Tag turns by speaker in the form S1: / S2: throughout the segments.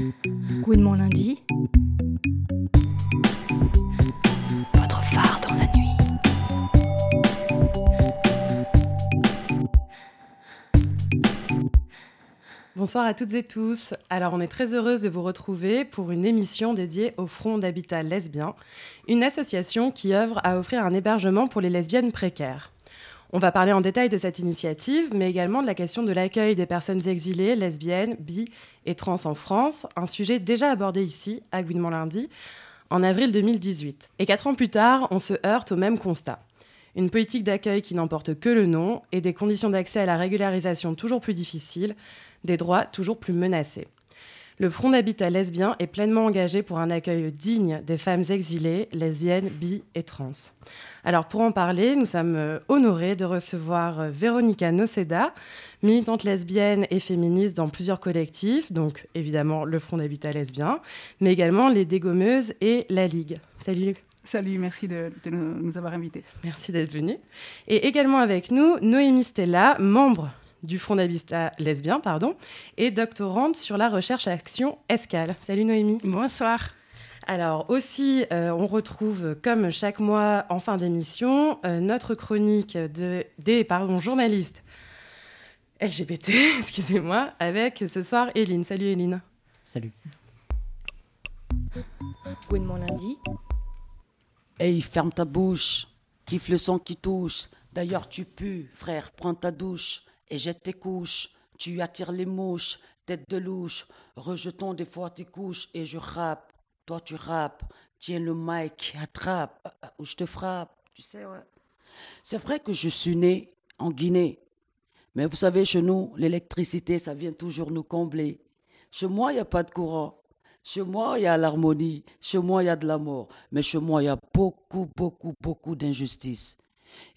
S1: Good mon lundi. Votre phare dans la nuit.
S2: Bonsoir à toutes et tous. Alors, on est très heureuse de vous retrouver pour une émission dédiée au Front d'habitat lesbien, une association qui œuvre à offrir un hébergement pour les lesbiennes précaires. On va parler en détail de cette initiative, mais également de la question de l'accueil des personnes exilées, lesbiennes, bi et trans en France, un sujet déjà abordé ici, à Gouinement lundi, en avril 2018. Et quatre ans plus tard, on se heurte au même constat. Une politique d'accueil qui n'emporte que le nom et des conditions d'accès à la régularisation toujours plus difficiles, des droits toujours plus menacés. Le Front d'habitat lesbien est pleinement engagé pour un accueil digne des femmes exilées, lesbiennes, bi et trans. Alors pour en parler, nous sommes euh, honorés de recevoir euh, Véronica Noceda, militante lesbienne et féministe dans plusieurs collectifs, donc évidemment le Front d'habitat lesbien, mais également les Dégommeuses et la Ligue. Salut
S3: Salut, merci de, de nous avoir invités.
S2: Merci d'être venu. Et également avec nous, Noémie Stella, membre du Front d'habitat lesbien, pardon, et doctorante sur la recherche action ESCAL. Salut Noémie.
S4: Bonsoir.
S2: Alors aussi, euh, on retrouve comme chaque mois en fin d'émission euh, notre chronique de, des pardon, journalistes LGBT, excusez-moi, avec ce soir Eline. Salut Eline.
S5: Salut.
S1: Good mon lundi.
S5: Hey, ferme ta bouche. Kiffe le sang qui touche. D'ailleurs, tu pues, frère, prends ta douche et jette tes couches. Tu attires les mouches, tête de louche. Rejetons des fois tes couches et je rappe. Toi, tu rappes. Tiens le mic, attrape, euh, euh, ou je te frappe. Tu sais, ouais. C'est vrai que je suis né en Guinée. Mais vous savez, chez nous, l'électricité, ça vient toujours nous combler. Chez moi, il n'y a pas de courant. Chez moi, il y a l'harmonie. Chez moi, il y a de l'amour. Mais chez moi, il y a beaucoup, beaucoup, beaucoup d'injustice.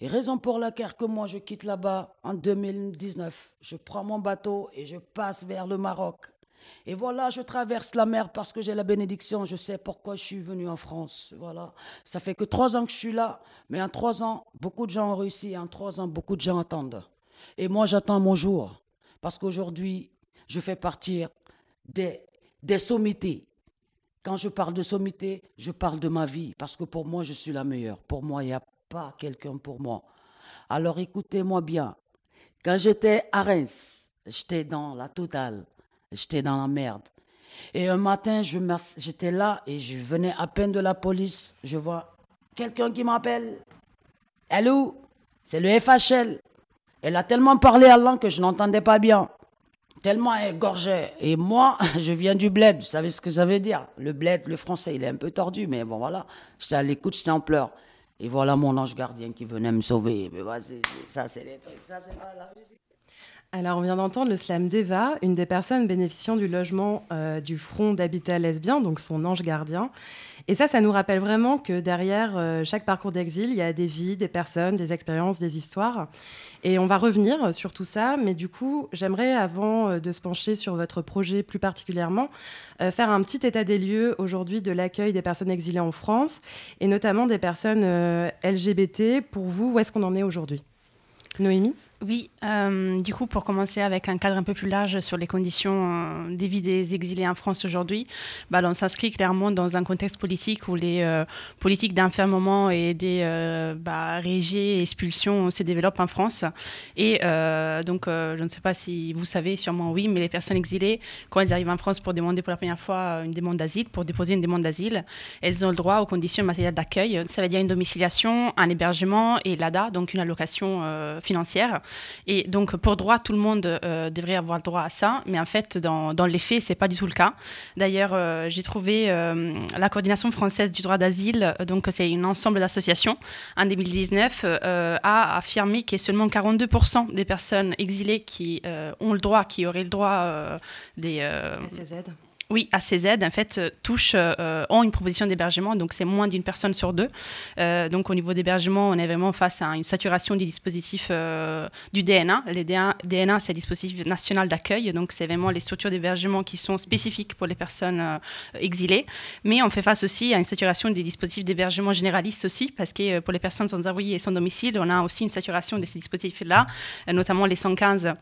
S5: Et raison pour laquelle que moi, je quitte là-bas en 2019. Je prends mon bateau et je passe vers le Maroc. Et voilà, je traverse la mer parce que j'ai la bénédiction. Je sais pourquoi je suis venu en France. Voilà. Ça fait que trois ans que je suis là. Mais en trois ans, beaucoup de gens ont réussi. En trois ans, beaucoup de gens attendent. Et moi, j'attends mon jour. Parce qu'aujourd'hui, je fais partir des, des sommités. Quand je parle de sommité, je parle de ma vie. Parce que pour moi, je suis la meilleure. Pour moi, il n'y a pas quelqu'un pour moi. Alors écoutez-moi bien. Quand j'étais à Reims, j'étais dans la totale. J'étais dans la merde. Et un matin, j'étais là et je venais à peine de la police. Je vois quelqu'un qui m'appelle. Allô? C'est le FHL. Elle a tellement parlé à langue que je n'entendais pas bien. Tellement elle gorgeait. Et moi, je viens du bled. Vous savez ce que ça veut dire? Le bled, le français, il est un peu tordu, mais bon, voilà. J'étais à l'écoute, j'étais en pleurs. Et voilà mon ange gardien qui venait me sauver. Mais voilà, ça, c'est les trucs. Ça, c'est pas la musique.
S2: Alors, on vient d'entendre le slam d'Eva, une des personnes bénéficiant du logement euh, du Front d'habitat lesbien, donc son ange gardien. Et ça, ça nous rappelle vraiment que derrière euh, chaque parcours d'exil, il y a des vies, des personnes, des expériences, des histoires. Et on va revenir sur tout ça, mais du coup, j'aimerais, avant euh, de se pencher sur votre projet plus particulièrement, euh, faire un petit état des lieux aujourd'hui de l'accueil des personnes exilées en France, et notamment des personnes euh, LGBT. Pour vous, où est-ce qu'on en est aujourd'hui? Noémie?
S4: Oui, euh, du coup, pour commencer avec un cadre un peu plus large sur les conditions euh, des vies des exilés en France aujourd'hui, bah, on s'inscrit clairement dans un contexte politique où les euh, politiques d'enfermement et des bah, régies et expulsions se développent en France. Et donc, je ne sais pas si vous savez, sûrement oui, mais les personnes exilées, quand elles arrivent en France pour demander pour la première fois une demande d'asile, pour déposer une demande d'asile, elles ont le droit aux conditions matérielles d'accueil. Ça veut dire une domiciliation, un hébergement et l'ADA, donc une allocation financière. Et donc, pour droit, tout le monde euh, devrait avoir droit à ça, mais en fait, dans, dans les faits, c'est pas du tout le cas. D'ailleurs, euh, j'ai trouvé euh, la coordination française du droit d'asile, donc c'est un ensemble d'associations, en 2019, euh, a affirmé a seulement 42% des personnes exilées qui ont le droit, qui auraient le droit des... oui, ACZ, en fait, euh, touchent, euh, ont une proposition d'hébergement, donc c'est moins d'une personne sur deux. Euh, donc au niveau d'hébergement, on est vraiment face à une saturation des dispositifs euh, du DNA. Les DNA, DNA c'est le dispositif national d'accueil, donc c'est vraiment les structures d'hébergement qui sont spécifiques pour les personnes euh, exilées. Mais on fait face aussi à une saturation des dispositifs d'hébergement généralistes aussi, parce que euh, pour les personnes sans abri et sans domicile, on a aussi une saturation de ces dispositifs-là, euh, notamment les 115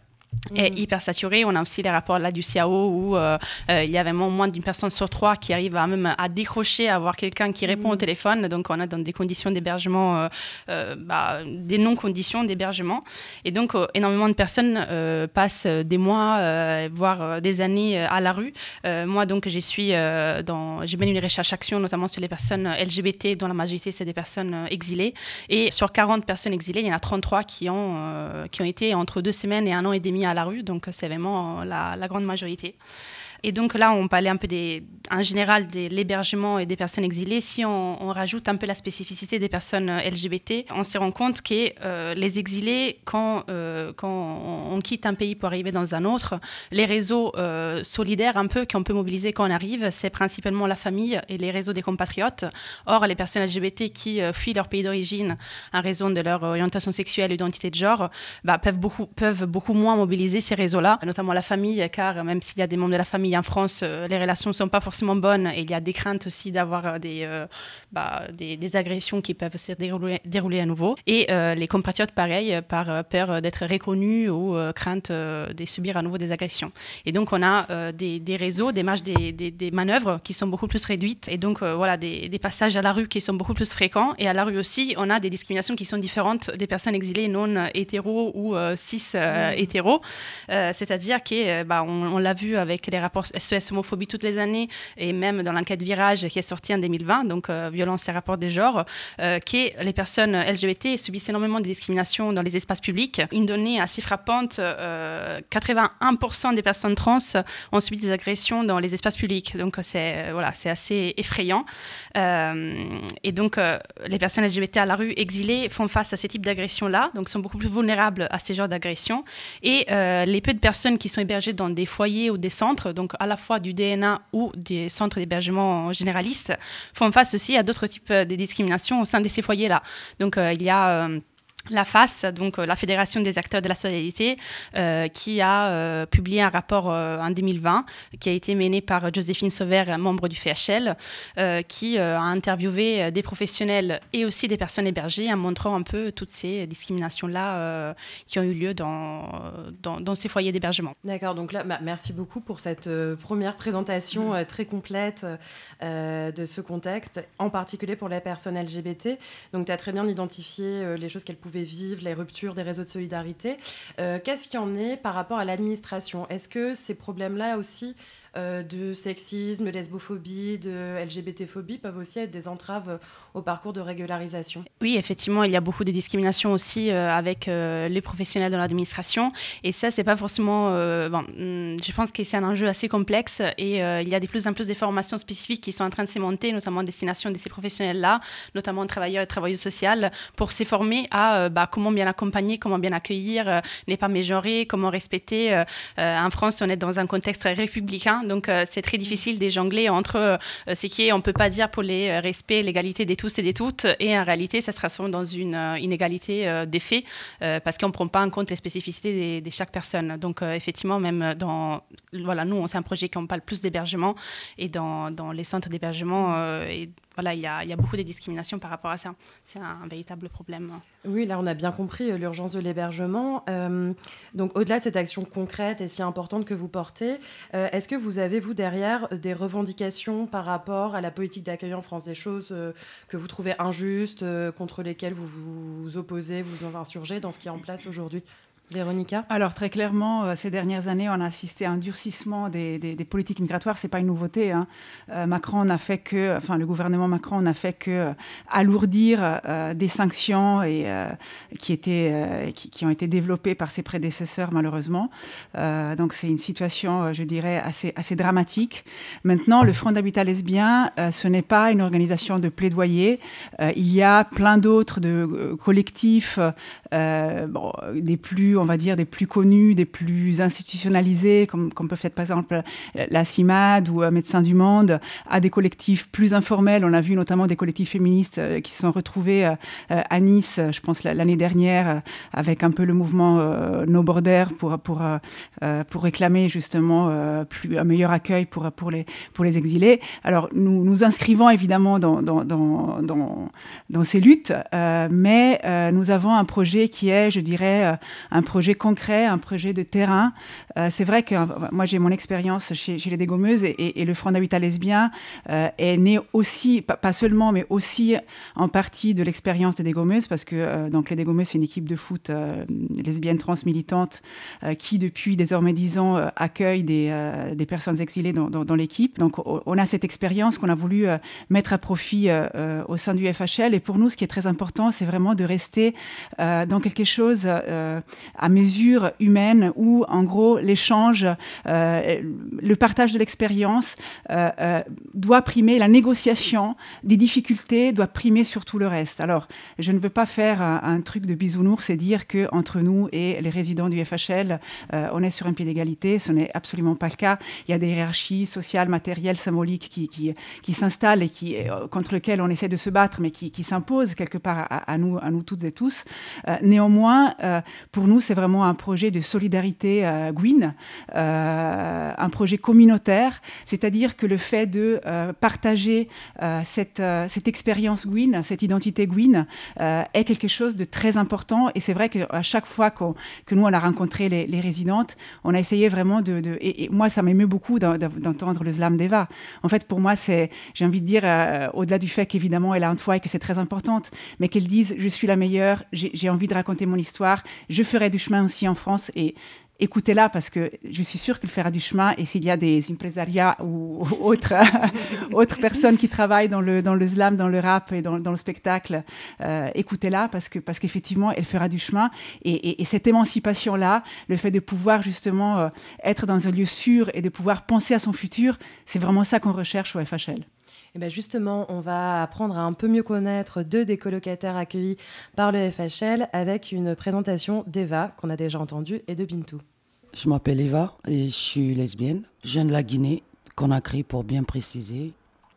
S4: est
S2: Mhm.
S4: hyper saturé. On a aussi les rapports là du CAO où euh, euh, il y a vraiment moins d'une personne sur trois qui arrive à même à décrocher, à avoir quelqu'un qui répond au
S2: Mhm.
S4: téléphone. Donc on a dans des conditions d'hébergement, euh, bah, des non-conditions d'hébergement. Et donc énormément de personnes passent des mois, voire des années à la rue. Moi donc j'ai suis dans, j'ai mené une recherche action notamment sur les personnes LGBT dont la majorité c'est des personnes exilées. Et sur 40 personnes exilées, il y en a 33 qui ont, qui ont été entre deux semaines et un an et demi à la rue. Donc, c'est vraiment la grande majorité. Et donc là, on parlait un peu des, en général de l'hébergement et des personnes exilées. Si on, rajoute un peu la spécificité des personnes euh, LGBT, on se rend compte que euh, les exilés, quand, euh, quand on, quitte un pays pour arriver dans un autre, les réseaux euh, solidaires un peu qu'on peut mobiliser quand on arrive, c'est principalement la famille et les réseaux des compatriotes. Or, les personnes LGBT qui fuient leur pays d'origine en raison de leur orientation sexuelle, identité de genre, bah, peuvent, beaucoup, peuvent beaucoup moins mobiliser ces réseaux-là, notamment la famille, car même s'il y a des membres de la famille en France, euh, les relations ne sont pas forcément bonnes et il y a des craintes aussi d'avoir euh, des, euh, bah, des, des agressions qui peuvent se dérouler, dérouler à nouveau. Et les compatriotes, pareil, par peur d'être reconnus ou crainte de subir à nouveau des agressions. Et donc, on a des, des réseaux, des marges, des, manœuvres qui sont beaucoup plus réduites. Et donc, voilà, des, passages à la rue qui sont beaucoup plus fréquents. Et à la rue aussi, on a des discriminations qui sont différentes des personnes exilées non hétéros ou cis hétéros. Euh, C'est-à-dire euh, bah, on, on l'a vu avec les rapports SES homophobie toutes les années et même dans l'enquête Virage qui est sortie en 2020, donc euh, violence et rapport des genres, euh, que les personnes LGBT subissent énormément de discrimination dans les espaces publics. Une donnée assez frappante, euh, 81% des personnes trans ont subi des agressions dans les espaces publics. Donc c'est euh, voilà, c'est assez effrayant. Euh, et donc euh, les personnes LGBT à la rue exilées font face à ces types d'agressions-là, donc sont beaucoup plus vulnérables à ces genres d'agressions. Et euh, les peu de personnes qui sont hébergées dans des foyers ou des centres, donc à la fois du DNA ou des centres d'hébergement généralistes, font face aussi à d'autres types de discriminations au sein de ces foyers-là. Donc euh, il y a euh, la FAS, donc euh, la Fédération des acteurs de la solidarité, euh, qui a euh, publié un rapport en 2020 qui a été mené par Joséphine Sauver, membre du FHL, qui a interviewé des professionnels et aussi des personnes hébergées en montrant un peu toutes ces discriminations-là qui ont eu lieu dans, dans, ces foyers d'hébergement.
S2: D'accord, donc là, bah, merci beaucoup pour cette première présentation très complète de ce contexte, en particulier pour les personnes LGBT. Donc, tu as très bien identifié les choses qu'elles pouvaient vivre, les ruptures des réseaux de solidarité. Euh, Qu'est-ce qu'il y en est par rapport à l'administration? Est-ce que ces problèmes-là aussi euh, de sexisme, de lesbophobie, de LGBT-phobie peuvent aussi être des entraves euh, au parcours de régularisation
S4: Oui, effectivement, il y a beaucoup de discriminations aussi euh, avec les professionnels de l'administration. Et ça, c'est pas forcément. bon, hum, je pense que c'est un enjeu assez complexe et il y a de plus en plus de formations spécifiques qui sont en train de se monter, notamment en destination de ces professionnels-là, notamment travailleurs et travailleuses sociales, pour se former à bah, comment bien accompagner, comment bien accueillir, euh, ne pas mégenrer, comment respecter. en France, on est dans un contexte républicain, donc euh, c'est très difficile de jongler entre euh, ce qui est, on peut pas dire pour les euh, respects, l'égalité des tous et des toutes, et en réalité, ça se transforme dans une inégalité des faits, parce qu'on ne prend pas en compte les spécificités de chaque personne. Donc, effectivement, même dans. Voilà, nous, c'est un projet qui parle plus d'hébergement, et dans, les centres d'hébergement, voilà, il y a, beaucoup de discriminations par rapport à ça. C'est un, véritable problème.
S2: Oui, là, on a bien compris euh, l'urgence de l'hébergement. Euh, donc, au-delà de cette action concrète et si importante que vous portez, euh, est-ce que vous avez, vous, derrière, des revendications par rapport à la politique d'accueil en France Des choses que vous trouvez injustes, contre lesquelles vous vous opposez, vous vous insurgez dans ce qui est en place aujourd'hui? Véronica
S3: Alors très clairement, euh, ces dernières années, on a assisté à un durcissement des, politiques migratoires. C'est pas une nouveauté. hein. Euh, Macron n'a fait que, enfin le gouvernement Macron n'a fait que euh, alourdir des sanctions qui étaient, qui, ont été développées par ses prédécesseurs malheureusement. Donc c'est une situation, je dirais, assez dramatique. Maintenant, le Front d'habitat lesbien, ce n'est pas une organisation de plaidoyer. Il y a plein d'autres de collectifs, euh, des plus, on va dire, des plus connus, des plus institutionnalisés, comme, comme peuvent être par exemple la CIMAD ou euh, Médecins du Monde, à des collectifs plus informels. On a vu notamment des collectifs féministes euh, qui se sont retrouvés à Nice, je pense la- l'année dernière, avec un peu le mouvement No Border pour, pour, pour réclamer justement plus, un meilleur accueil pour, pour, les, pour les exilés. Alors nous nous inscrivons évidemment dans, dans, dans, dans, ces luttes, mais nous avons un projet qui est, je dirais, un projet concret, un projet de terrain. c'est vrai que moi, j'ai mon expérience chez, les dégommeuses et, le Front d'habitat lesbien est né aussi, pas, seulement, mais aussi en partie de l'expérience des dégommeuses, parce que donc les dégommeuses, c'est une équipe de foot lesbienne trans militante qui, depuis désormais dix ans, accueille des, personnes exilées dans, dans, dans l'équipe. Donc, on a cette expérience qu'on a voulu mettre à profit au sein du FHL. Et pour nous, ce qui est très important, c'est vraiment de rester euh, dans quelque chose euh, à mesure humaine où, en gros, l'échange, euh, le partage de l'expérience doit primer, la négociation des difficultés doit primer sur tout le reste. Alors, je ne veux pas faire un, truc de bisounours et dire que entre nous et les résidents du FHL, on est sur un pied d'égalité. Ce n'est absolument pas le cas. Il y a des hiérarchies sociales, matérielles, symboliques qui, s'installent et qui, contre lesquelles on essaie de se battre, mais qui, s'imposent quelque part à, nous, toutes et tous. Euh, néanmoins, euh, pour nous, c'est vraiment un projet de solidarité euh, Gwyn, un projet communautaire, c'est-à-dire que le fait de partager cette, cette expérience Gwyn, cette identité Gwyn, est quelque chose de très important. Et c'est vrai qu'à chaque fois que nous, on a rencontré les, résidentes, on a essayé vraiment de... et, moi, ça m'émeut beaucoup d'entendre le slam d'Eva. En fait, pour moi, c'est, j'ai envie de dire, au-delà du fait qu'évidemment, elle a un toit et que c'est très importante, mais qu'elle dise je suis la meilleure, j'ai envie de raconter mon histoire, je ferai du chemin aussi en France et écoutez-la parce que je suis sûre qu'il fera du chemin et s'il y a des impresariats ou, autres, autres personnes qui travaillent dans le, dans le slam, dans le rap et dans, le spectacle, euh, écoutez-la parce que parce qu'effectivement elle fera du chemin et, cette émancipation-là, le fait de pouvoir justement euh, être dans un lieu sûr et de pouvoir penser à son futur, c'est vraiment ça qu'on recherche au FHL.
S2: Et bien justement, on va apprendre à un peu mieux connaître deux des colocataires accueillis par le FHL avec une présentation d'Eva, qu'on a déjà entendue, et de Bintou.
S5: Je m'appelle Eva et je suis lesbienne. Je de la Guinée, Conakry pour bien préciser.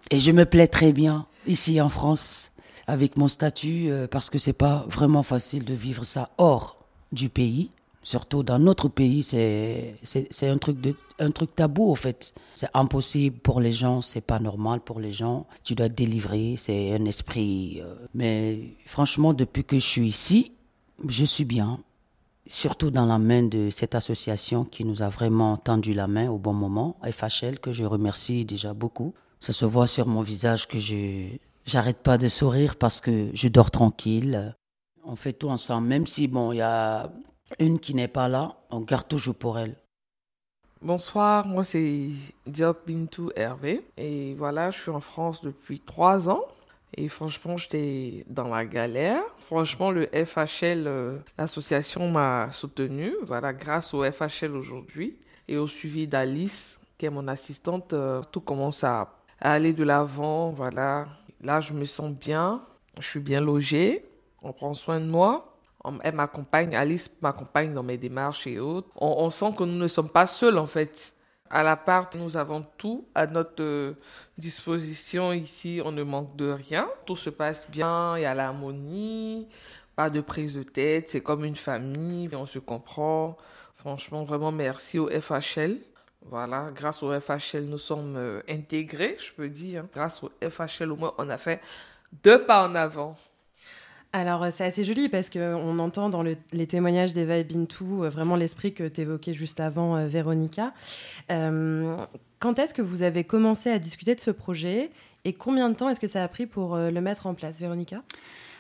S5: Et je me plais très bien ici en France avec mon statut euh, parce que c'est pas vraiment facile de vivre ça hors du pays surtout dans notre pays, c'est un truc un truc tabou en fait. C'est impossible pour les gens, c'est pas normal pour les gens. Tu dois te délivrer, c'est un esprit. Euh, mais franchement, depuis que je suis ici, je suis bien. Surtout dans la main de cette association qui nous a vraiment tendu la main au bon moment, FHL, que je remercie déjà beaucoup. Ça se voit sur mon visage que je j'arrête pas de sourire parce que je dors tranquille. On fait tout ensemble, même si bon, il y a une qui n'est pas là, on garde toujours pour elle.
S6: Bonsoir, moi c'est Diop Bintou Hervé et voilà, je suis en France depuis trois ans et franchement j'étais dans la galère. Franchement le FHL, euh, l'association m'a soutenu, voilà, grâce au FHL aujourd'hui et au suivi d'Alice qui est mon assistante, euh, tout commence à aller de l'avant, voilà. Là je me sens bien, je suis bien logée, on prend soin de moi elle m'accompagne, Alice m'accompagne dans mes démarches et autres. On, sent que nous ne sommes pas seuls en fait. À la part, nous avons tout à notre euh, disposition ici. On ne manque de rien. Tout se passe bien. Il y a l'harmonie, pas de prise de tête. C'est comme une famille. On se comprend. Franchement, vraiment merci au FHL. Voilà, grâce au FHL, nous sommes euh, intégrés, je peux dire. Grâce au FHL, au moins, on a fait deux pas en avant.
S2: Alors, euh, c'est assez joli parce qu'on entend dans les témoignages d'Eva et Bintou euh, vraiment l'esprit que tu évoquais juste avant, euh, Véronica. quand est-ce que vous avez commencé à discuter de ce projet et combien de temps est-ce que ça a pris pour le mettre en place, Véronica?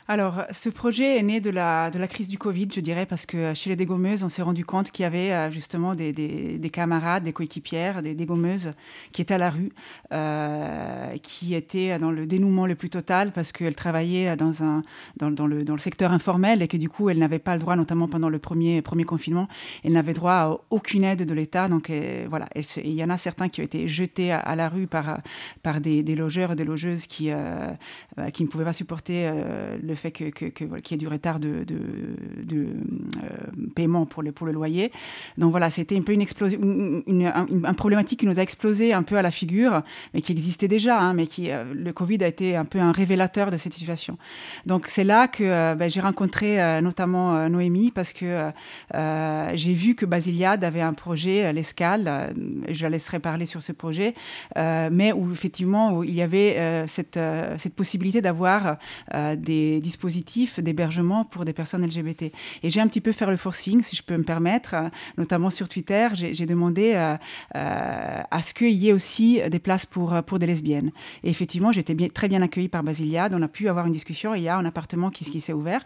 S3: Alors, ce projet est né de la, de la crise du Covid, je dirais, parce que chez les dégommeuses, on s'est rendu compte qu'il y avait euh, justement des, des, camarades, des coéquipières, des dégommeuses qui étaient à la rue, euh, qui étaient dans le dénouement le plus total parce qu'elles travaillaient dans, un, dans, le, dans le secteur informel et que du coup, elles n'avaient pas le droit, notamment pendant le premier, premier confinement, elles n'avaient droit à aucune aide de l'État. Donc, euh, voilà, il y en a certains qui ont été jetés à, la rue par, par des, des, logeurs et des logeuses qui, qui ne pouvaient pas supporter le le fait qu'il que, que, y ait du retard de, euh, paiement pour le, pour le loyer. Donc voilà, c'était un peu une, explosion, une, un, problématique qui nous a explosé un peu à la figure, mais qui existait déjà, hein, mais qui, euh, le Covid a été un peu un révélateur de cette situation. Donc c'est là que euh, ben, j'ai rencontré notamment Noémie, parce que j'ai vu que Basiliade avait un projet, l'escale, je la laisserai parler sur ce projet, mais où effectivement où il y avait cette, cette possibilité d'avoir des dispositifs d'hébergement pour des personnes LGBT. Et j'ai un petit peu fait le forcing, si je peux me permettre, notamment sur Twitter, j'ai demandé à ce qu'il y ait aussi des places pour, pour des lesbiennes. Et effectivement, j'étais bien, très bien accueillie par Basiliade. On a pu avoir une discussion il y a un appartement qui, s'est ouvert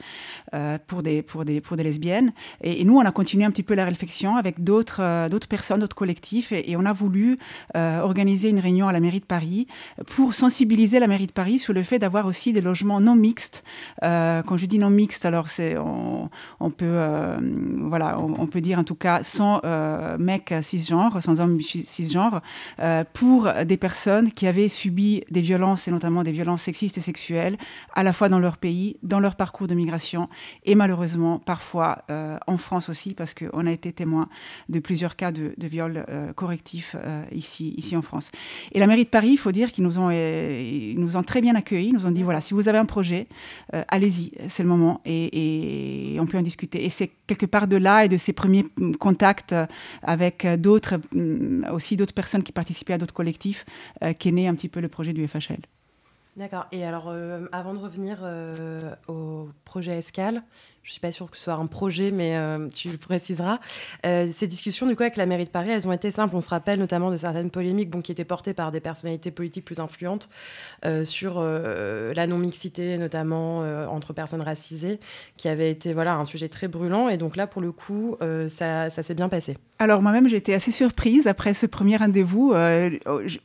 S3: pour, des, pour, des, pour des lesbiennes. Et, nous, on a continué un petit peu la réflexion avec d'autres d'autres personnes, d'autres collectifs. Et, on a voulu organiser une réunion à la mairie de Paris pour sensibiliser la mairie de Paris sur le fait d'avoir aussi des logements non mixtes. Euh, quand je dis non mixtes, alors on, peut euh, voilà, on, peut dire en tout cas sans euh, mecs cisgenres, sans hommes cisgenres, euh, pour des personnes qui avaient subi des violences et notamment des violences sexistes et sexuelles, à la fois dans leur pays, dans leur parcours de migration et malheureusement parfois en France aussi, parce qu'on a été témoin de plusieurs cas de, de viols correctifs ici, ici en France. Et la mairie de Paris, il faut dire qu'ils nous ont, ils nous ont très bien accueillis. Ils nous ont dit voilà, si vous avez un projet, euh, allez-y, c'est le moment et, on peut en discuter. Et c'est quelque part de là et de ces premiers mm, contacts euh, avec euh, d'autres, mm, aussi d'autres personnes qui participaient à d'autres collectifs, qu'est né un petit peu le projet du FHL.
S2: D'accord. Et alors, avant de revenir au projet Escale, je suis pas sûre que ce soit un projet, mais euh, tu le préciseras. Euh, ces discussions, du coup, avec la mairie de Paris, elles ont été simples. On se rappelle notamment de certaines polémiques bon, qui étaient portées par des personnalités politiques plus influentes euh, sur la non-mixité, notamment entre personnes racisées, qui avait été voilà, un sujet très brûlant. Et donc là, pour le coup, ça, ça s'est bien passé.
S3: Alors moi-même, j'étais assez surprise après ce premier rendez-vous.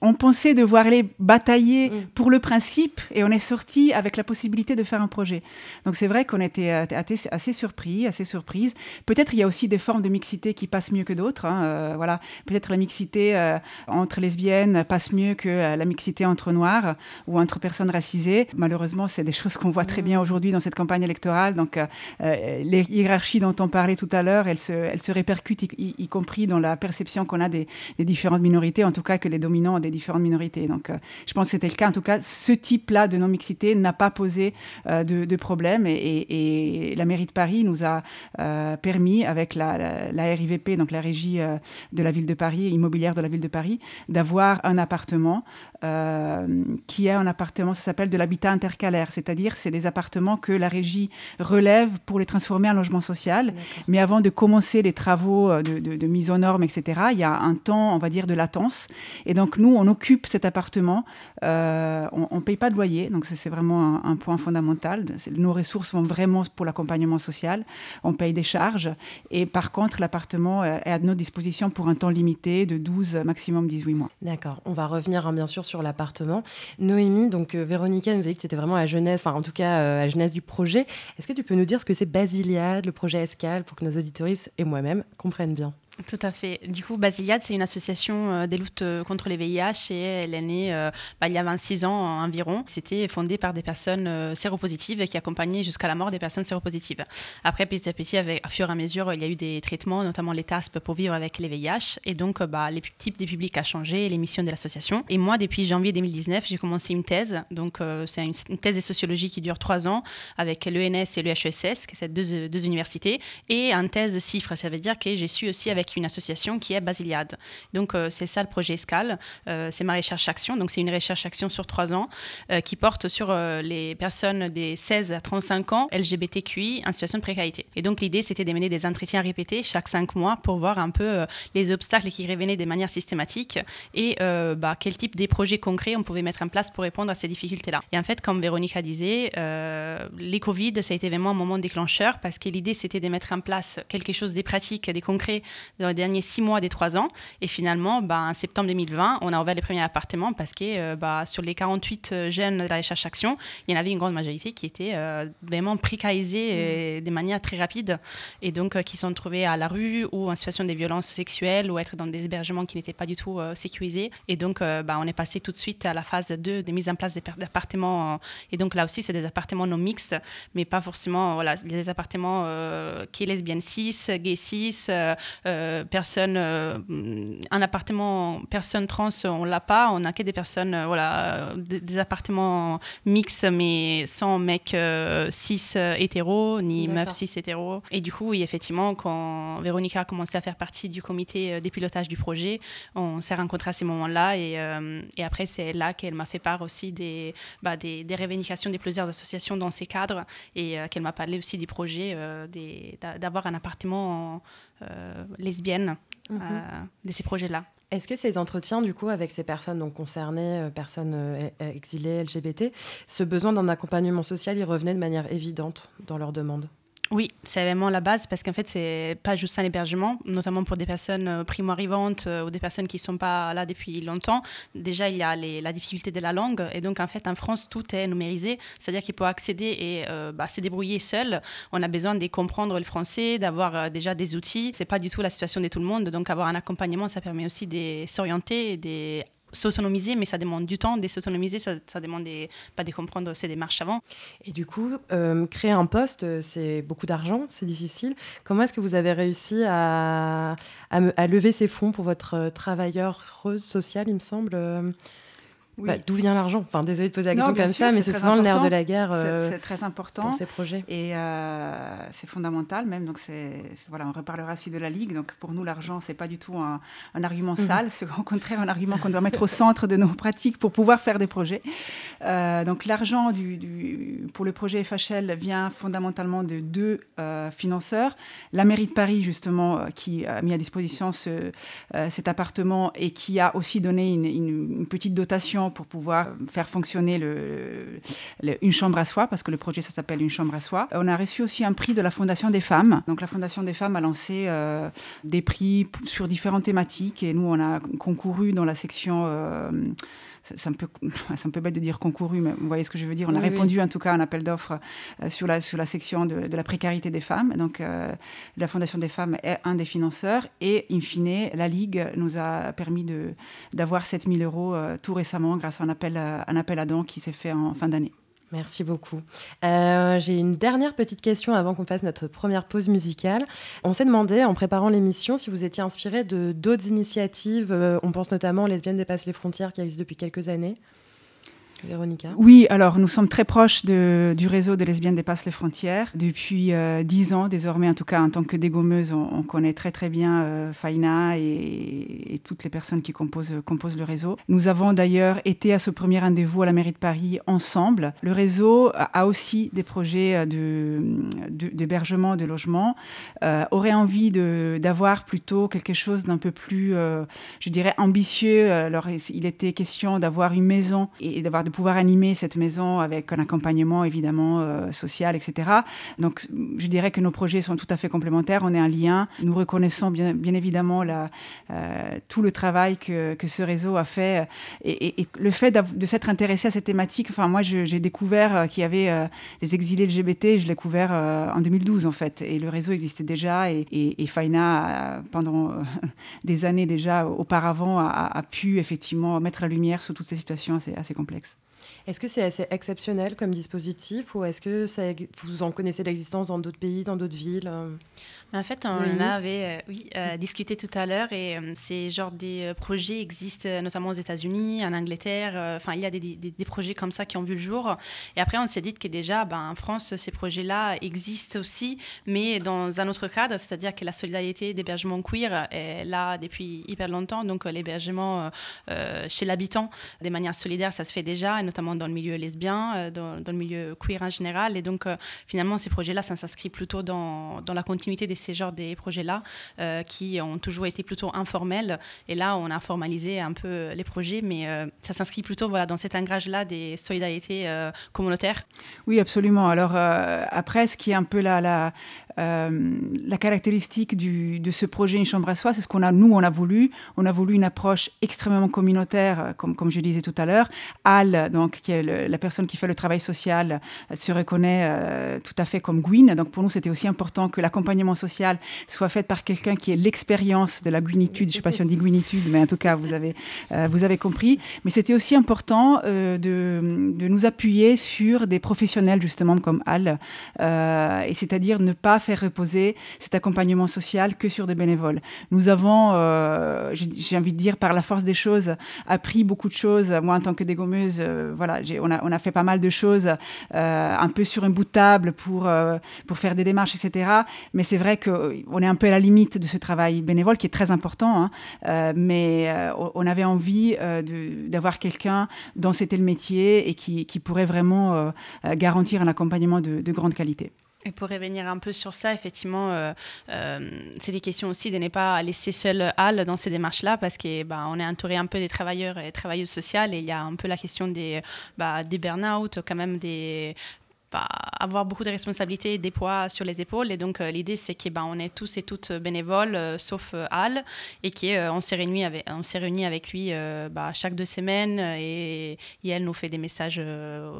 S3: on pensait devoir aller batailler mm. pour le principe et on est sorti avec la possibilité de faire un projet. Donc c'est vrai qu'on était assez surpris, assez surprise. Peut-être il y a aussi des formes de mixité qui passent mieux que d'autres. Hein, euh, voilà, peut-être la mixité euh, entre lesbiennes passe mieux que euh, la mixité entre noirs ou entre personnes racisées. Malheureusement, c'est des choses qu'on voit très bien aujourd'hui dans cette campagne électorale. Donc, les hiérarchies dont on parlait tout à l'heure, elles se, elles se répercutent, y, compris dans la perception qu'on a des, différentes minorités, en tout cas que les dominants ont des différentes minorités. Donc, je pense que c'était le cas. En tout cas, ce type-là de non-mixité n'a pas posé de, problème et, et, et la mairie de Paris nous a euh, permis, avec la, RIVP, donc la régie euh, de la ville de Paris, immobilière de la ville de Paris, d'avoir un appartement euh, qui est un appartement, ça s'appelle de l'habitat intercalaire, c'est-à-dire c'est des appartements que la régie relève pour les transformer en logement social. Mais avant de commencer les travaux de, mise aux normes, etc., il y a un temps, on va dire, de latence. Et donc nous, on occupe cet appartement, on ne paye pas de loyer, donc c'est vraiment un, point fondamental. Nos ressources vont vraiment pour l'accompagnement social, on paye des charges. Et par contre, l'appartement est à notre disposition pour un temps limité de 12, maximum 18 mois.
S2: D'accord, on va revenir hein, bien sûr sur l'appartement. Noémie, donc euh, Véronica nous a dit que c'était vraiment la jeunesse, enfin en tout cas euh, la jeunesse du projet. Est-ce que tu peux nous dire ce que c'est Basiliade, le projet Escale, pour que nos auditoristes et moi-même comprennent bien?
S4: Tout à fait. Du coup, Basiliade, c'est une association euh, des luttes euh, contre les VIH et elle est née euh, bah, il y a 26 ans environ. C'était fondé par des personnes séropositives qui accompagnaient jusqu'à la mort des personnes séropositives. Après, petit à petit, avec, à fur et à mesure, il y a eu des traitements, notamment les TASP pour vivre avec les VIH. Et donc, bah, les types des publics a changé, les missions de l'association. Et moi, depuis janvier 2019, j'ai commencé une thèse. Donc, c'est une, thèse de sociologie qui dure trois ans avec l'ENS et l'EHESS, qui sont deux, universités, et une thèse de chiffres. Ça veut dire que j'ai su aussi avec une association qui est Basiliade. Donc, euh, c'est ça le projet Escale. Euh, c'est ma recherche-action. Donc, c'est une recherche-action sur trois ans euh, qui porte sur les personnes des 16 à 35 ans LGBTQI en situation de précarité. Et donc, l'idée, c'était de mener des entretiens répétés chaque cinq mois pour voir un peu les obstacles qui revenaient de manière systématique et bah, quel type de projets concrets on pouvait mettre en place pour répondre à ces difficultés-là. Et en fait, comme Véronica disait, les Covid, ça a été vraiment un moment déclencheur parce que l'idée, c'était de mettre en place quelque chose des pratiques, des concrets dans les derniers six mois des trois ans. Et finalement, bah, en septembre 2020, on a ouvert les premiers appartements parce que euh, bah, sur les 48 euh, jeunes de la recherche action, il y en avait une grande majorité qui étaient euh, vraiment précarisés mmh. de manière très rapide et donc qui sont trouvés à la rue ou en situation de violence sexuelle ou être dans des hébergements qui n'étaient pas du tout sécurisés. Et donc, bah, on est passé tout de suite à la phase 2 de mise en place d'appartements. Et donc là aussi, c'est des appartements non mixtes, mais pas forcément, voilà, des appartements qui est lesbienne 6, gay 6, personnes, un appartement personne trans, on l'a pas. On n'a que des personnes, voilà, des, appartements mixtes, mais sans mecs cis hétéros, ni meufs cis hétéros. Et du coup, oui, effectivement, quand Véronica a commencé à faire partie du comité des pilotages du projet, on s'est rencontrés à ces moments-là. Et, et après, c'est là qu'elle m'a fait part aussi des, bah, des, des, revendications des plusieurs associations dans ces cadres et qu'elle m'a parlé aussi des projets d'avoir un appartement euh, lesbienne mhm. euh, de ces projets-là.
S2: Est-ce que ces entretiens, du coup, avec ces personnes donc, concernées, euh, personnes exilées, LGBT, ce besoin d'un accompagnement social, il revenait de manière évidente dans leurs demandes
S4: oui, c'est vraiment la base parce qu'en fait, c'est pas juste un hébergement, notamment pour des personnes euh, primo-arrivantes euh, ou des personnes qui sont pas là depuis longtemps. Déjà, il y a la difficulté de la langue et donc en fait, en France, tout est numérisé, c'est-à-dire qu'il peut accéder et euh, bah, se débrouiller seul. On a besoin de comprendre le français, d'avoir déjà des outils. C'est pas du tout la situation de tout le monde, donc avoir un accompagnement, ça permet aussi de s'orienter et s'autonomiser, mais ça demande du temps de s'autonomiser, ça, demande pas de comprendre ces démarches avant.
S2: Et du coup, euh, créer un poste, euh, c'est beaucoup d'argent, c'est difficile. Comment est-ce que vous avez réussi à, à, lever ces fonds pour votre euh, travailleur social, il me semble bah, d'où vient l'argent? Enfin, désolé de poser la question comme ça, mais c'est souvent le nerf de la guerre.
S3: Euh, c'est très important
S2: pour ces projets.
S3: Et euh, c'est fondamental même. Donc, voilà, on reparlera aussi de la Ligue. Donc, pour nous, l'argent, c'est pas du tout un, argument mhm. sale. C'est au contraire un argument qu'on doit mettre au centre de nos pratiques pour pouvoir faire des projets. Euh, donc, l'argent du, pour le projet FHL vient fondamentalement de deux financeurs. La mairie de Paris, justement, qui a mis à disposition ce, cet appartement et qui a aussi donné une, une petite dotation pour pouvoir faire fonctionner une chambre à soi, parce que le projet, ça s'appelle une chambre à soi. On a reçu aussi un prix de la Fondation des femmes. Donc la Fondation des femmes a lancé euh, des prix sur différentes thématiques et nous, on a concouru dans la section... Euh, c'est un, peu, un peu bête de dire concouru, mais vous voyez ce que je veux dire. On a répondu en tout cas à un appel d'offres euh, sur, la, sur la section de, la précarité des femmes. Donc euh, la Fondation des femmes est un des financeurs et in fine, la Ligue nous a permis d'avoir 7000 euros euh, tout récemment grâce à un appel, un appel à dons qui s'est fait en fin d'année.
S2: Merci beaucoup. Euh, j'ai une dernière petite question avant qu'on fasse notre première pause musicale. On s'est demandé, en préparant l'émission, si vous étiez inspiré de d'autres initiatives. Euh, on pense notamment Lesbiennes dépassent les frontières qui existe depuis quelques années. Véronica
S3: Oui, alors nous sommes très proches de, du réseau des lesbiennes dépassent les frontières. Depuis euh, dix ans, désormais, en tout cas en tant que dégommeuse, on, connaît très très bien euh, Faina et, toutes les personnes qui composent, le réseau. Nous avons d'ailleurs été à ce premier rendez-vous à la mairie de Paris ensemble. Le réseau a aussi des projets euh, d'hébergement, de, de, logement, aurait envie d'avoir plutôt quelque chose d'un peu plus, je dirais, ambitieux. Alors il était question d'avoir une maison et d'avoir de pouvoir animer cette maison avec un accompagnement évidemment euh, social, etc. Donc je dirais que nos projets sont tout à fait complémentaires, on est un lien. Nous reconnaissons bien, évidemment euh, tout le travail que, ce réseau a fait et, le fait de s'être intéressé à cette thématique. Enfin moi j'ai découvert euh, qu'il y avait des exilés LGBT, je l'ai découvert en 2012 en fait et le réseau existait déjà et, et, Faina pendant des années déjà auparavant a, pu effectivement mettre la lumière sur toutes ces situations assez complexes.
S2: Est-ce que c'est assez exceptionnel comme dispositif ou est-ce que ça, vous en connaissez l'existence dans d'autres pays, dans d'autres villes euh?
S4: En fait, on avait euh, oui, euh, discuté tout à l'heure et euh, ces genres de projets existent notamment aux États-Unis, en Angleterre. Enfin, il y a des, des, projets comme ça qui ont vu le jour. Et après, on s'est dit que déjà, ben, en France, ces projets-là existent aussi, mais dans un autre cadre, c'est-à-dire que la solidarité d'hébergement queer est là depuis hyper longtemps. Donc, l'hébergement chez l'habitant de manière solidaire, ça se fait déjà, et notamment dans le milieu lesbien, dans, dans, le milieu queer en général. Et donc, finalement, ces projets-là, ça s'inscrit plutôt dans, la continuité des ces genres des projets-là euh, qui ont toujours été plutôt informels. Et là, on a formalisé un peu les projets, mais euh, ça s'inscrit plutôt voilà, dans cet ancrage-là des solidarités euh, communautaires.
S3: Oui, absolument. Alors, après, ce qui est un peu la, la, euh, la caractéristique de ce projet Une chambre à soi, c'est ce qu'on a, nous, on a voulu. On a voulu une approche extrêmement communautaire, euh, comme, comme je disais tout à l'heure. Al, donc, qui est la personne qui fait le travail social, euh, se reconnaît tout à fait comme Gwyn. Donc, pour nous, c'était aussi important que l'accompagnement social soit fait par quelqu'un qui ait l'expérience de la gwynitude. Je ne sais pas si on dit gwynitude, mais en tout cas, vous avez, vous avez compris. Mais c'était aussi important de, de, nous appuyer sur des professionnels, justement, comme Al. et c'est-à-dire ne pas faire reposer cet accompagnement social que sur des bénévoles. Nous avons, euh, j'ai envie de dire, par la force des choses, appris beaucoup de choses. Moi, en tant que dégommeuse, euh, voilà, on a, on fait pas mal de choses, euh, un peu sur un bout de table pour, faire des démarches, etc. Mais c'est vrai qu'on est un peu à la limite de ce travail bénévole qui est très important. Hein. mais on avait envie d'avoir quelqu'un dont c'était le métier et qui, pourrait vraiment garantir un accompagnement de grande qualité.
S4: Et pour revenir un peu sur ça, effectivement, euh, euh, c'est des questions aussi de ne pas laisser seul Al dans ces démarches-là, parce qu'on bah, est entouré un peu des travailleurs et travailleuses sociales, et il y a un peu la question des, bah, des burn-out, quand même des avoir beaucoup de responsabilités et des poids sur les épaules. Et donc, euh, l'idée, c'est qu'on ben, est tous et toutes bénévoles, euh, sauf euh, Al, et qu'on s'est réunis avec, on avec lui bah, chaque deux semaines, et, elle nous fait des messages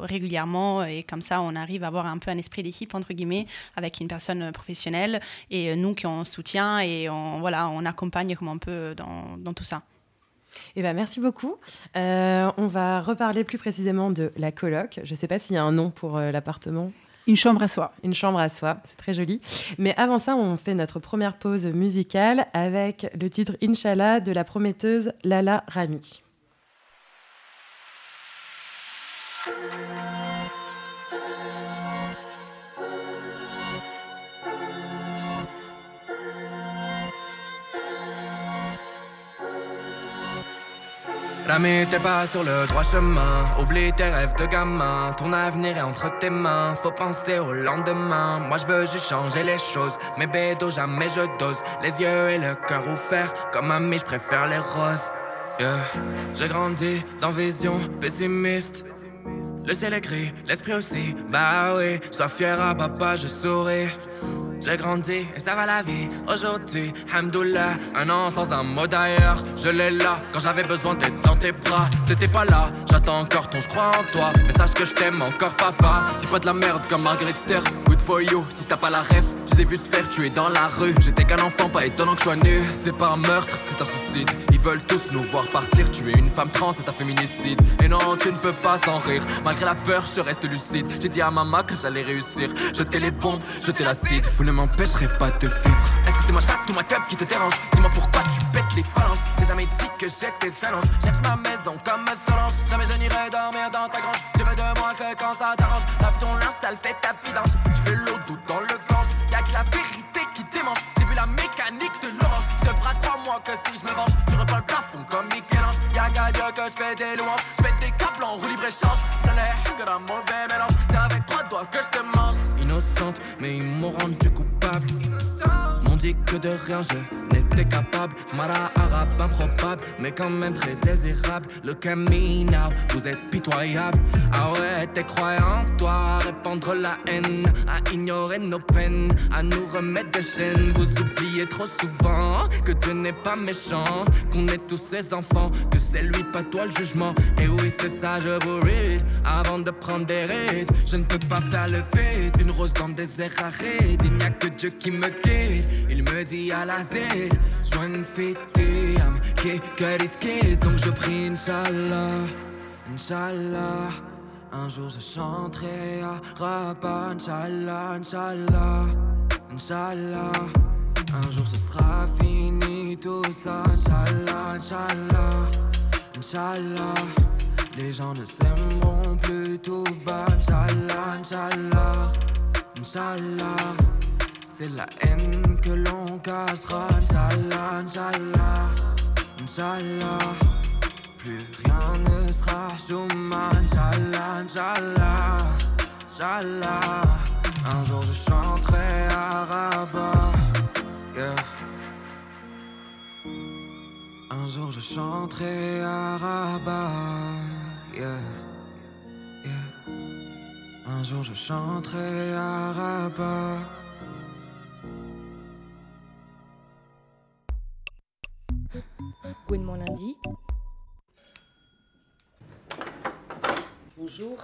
S4: régulièrement, et comme ça, on arrive à avoir un peu un esprit d'équipe, entre guillemets, avec une personne professionnelle, et nous qui on soutient, et on, voilà, on accompagne comme on peut dans tout ça.
S2: Eh ben, merci beaucoup. Euh, on va reparler plus précisément de la coloc. Je ne sais pas s'il y a un nom pour euh, l'appartement.
S3: Une chambre à soi.
S2: Une chambre à soi, c'est très joli. Mais avant ça, on fait notre première pause musicale avec le titre Inch'Allah de la prometteuse Lala Rami.
S7: Rami, t'es pas sur le droit chemin. Oublie tes rêves de gamin. Ton avenir est entre tes mains. Faut penser au lendemain. Moi, je veux juste changer les choses. Mais bédo, jamais je dose. Les yeux et le cœur ouverts. Comme ami, je préfère les roses. J'ai grandi dans vision pessimiste. Le ciel est gris, l'esprit aussi. Bah oui, sois fier à papa, je souris. J'ai grandi et ça va la vie. Aujourd'hui, Hamdoullah, un an sans un mot d'ailleurs. Je l'ai là quand j'avais besoin d'être dans tes bras. T'étais pas là, j'attends encore ton, je crois en toi. Mais sache que je t'aime encore, papa. Dis pas de la merde comme Margaret Sterf. Good for you, si t'as pas la ref. Je les vu se faire tuer dans la rue. J'étais qu'un enfant, pas étonnant que je sois nu. C'est pas un meurtre, c'est un suicide. Veulent tous nous voir partir. Tu es une femme trans, c'est un féminicide. Et non, tu ne peux pas s'en rire. Malgré la peur, je reste lucide. J'ai dit à maman que j'allais réussir. Jeter les bombes, jeter l'acide ne m'empêcherai pas de vivre. Est-ce que c'est ma chatte ou ma cup qui te dérange Dis-moi pourquoi tu pètes les phalanges. J'ai jamais dit que j'étais allonges. Cherche ma maison comme Solange. Jamais je n'irai dormir dans ta grange. Tu veux de moi que quand ça t'arrange. Lave ton linge, ça le fait ta vidange. Tu veux l'eau doute dans le gange. Y'a que la vérité crois-moi que si je me venge, tu reprends le plafond comme Michel-Ange. Y'a Dieu que je fais des louanges. Je des câbles en roue libre-échange. Dans l'air, que un mauvais mélange. C'est avec trois doigts que je te mange. Innocente, mais ils m'ont rendu coupable. M'ont dit que de rien je n'étais capable. Mara arabe improbable, mais quand même très désirable. Le camino, vous êtes pitoyable. Ah ouais, t'es croyant, toi, à répandre la haine, à ignorer nos peines, à nous remettre des chaînes. Vous oubliez trop souvent que Dieu n'est pas méchant, qu'on est tous ses enfants, que c'est lui, pas toi le jugement. Et oui, c'est ça, je vous read. Avant de prendre des rides, je ne peux pas faire le vide. Une rose dans des airs arides, il n'y a que Dieu qui me guide. Dit à la Z, joins une fille, qui que risqué. Donc je prie, Inch'Allah, Inch'Allah. Un jour je chanterai à Rabat, Inch'Allah, Inch'Allah, Inch'Allah. Un jour ce sera fini tout ça, Inch'Allah, Inch'Allah, Inch'Allah. Les gens ne s'aimeront plus tout bas, Inch'Allah, Inch'Allah, Inch'Allah. C'est la haine que l'on cassera, Inch'Allah, Inch'Allah, Inch'Allah. Plus rien ne sera chouma, Inch'Allah, Inch'Allah, Inch'Allah. Un jour je chanterai à Rabat, yeah. Un jour je chanterai à Rabat, yeah. yeah. Un jour je chanterai à Rabat.
S1: Gouinement lundi.
S5: Bonjour.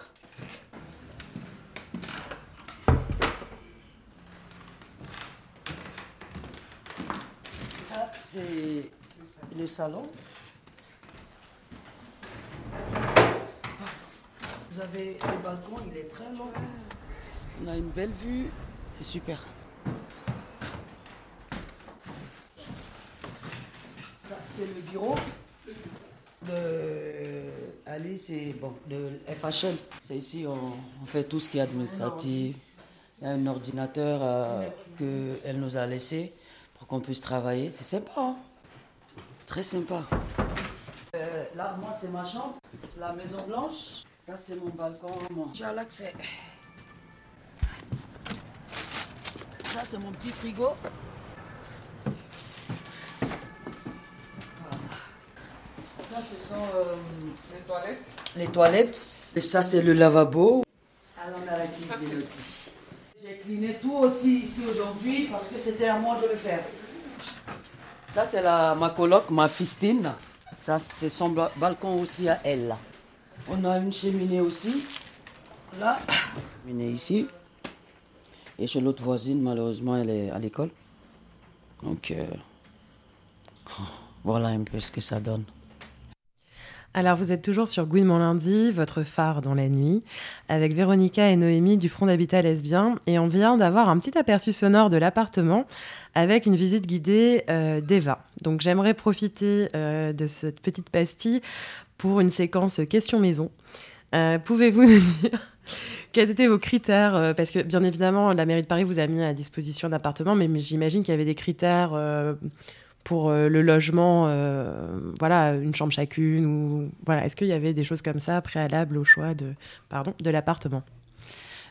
S5: Ça, c'est le salon. Vous avez le balcon, il est très long. On a une belle vue, c'est super. C'est le bureau de Ali, c'est bon, de FHL. C'est ici, on, fait tout ce qui est administratif. Il y a un ordinateur euh, qu'elle nous a laissé pour qu'on puisse travailler. C'est sympa, hein c'est très sympa. Euh, là, moi, c'est ma chambre, la Maison Blanche. Ça, c'est mon balcon. Tu as l'accès. Ça, c'est mon petit frigo. Ça, ce sont euh,
S6: les toilettes.
S5: Les toilettes. Et ça, c'est le lavabo. Alors, on a la cuisine aussi. J'ai cliné tout aussi ici aujourd'hui parce que c'était à moi de le faire. Ça, c'est ma coloc, ma fistine. Ça, c'est son balcon aussi à elle. On a une cheminée aussi. Là, cheminée ici. Et chez l'autre voisine, malheureusement, elle est à l'école. Donc, euh, voilà un peu ce que ça donne.
S2: Alors, vous êtes toujours sur Gouinement lundi, votre phare dans la nuit, avec Véronica et Noémie du Front d'Habitat Lesbien. Et on vient d'avoir un petit aperçu sonore de l'appartement avec une visite guidée euh, d'Eva. Donc, j'aimerais profiter euh, de cette petite pastille pour une séquence question maison. Pouvez-vous nous dire quels étaient vos critères euh, Parce que bien évidemment, la mairie de Paris vous a mis à disposition d'appartements, mais j'imagine qu'il y avait des critères euh, pour euh, le logement, voilà, une chambre chacune, ou voilà. Est-ce qu'il y avait des choses comme ça préalables au choix de, de l'appartement?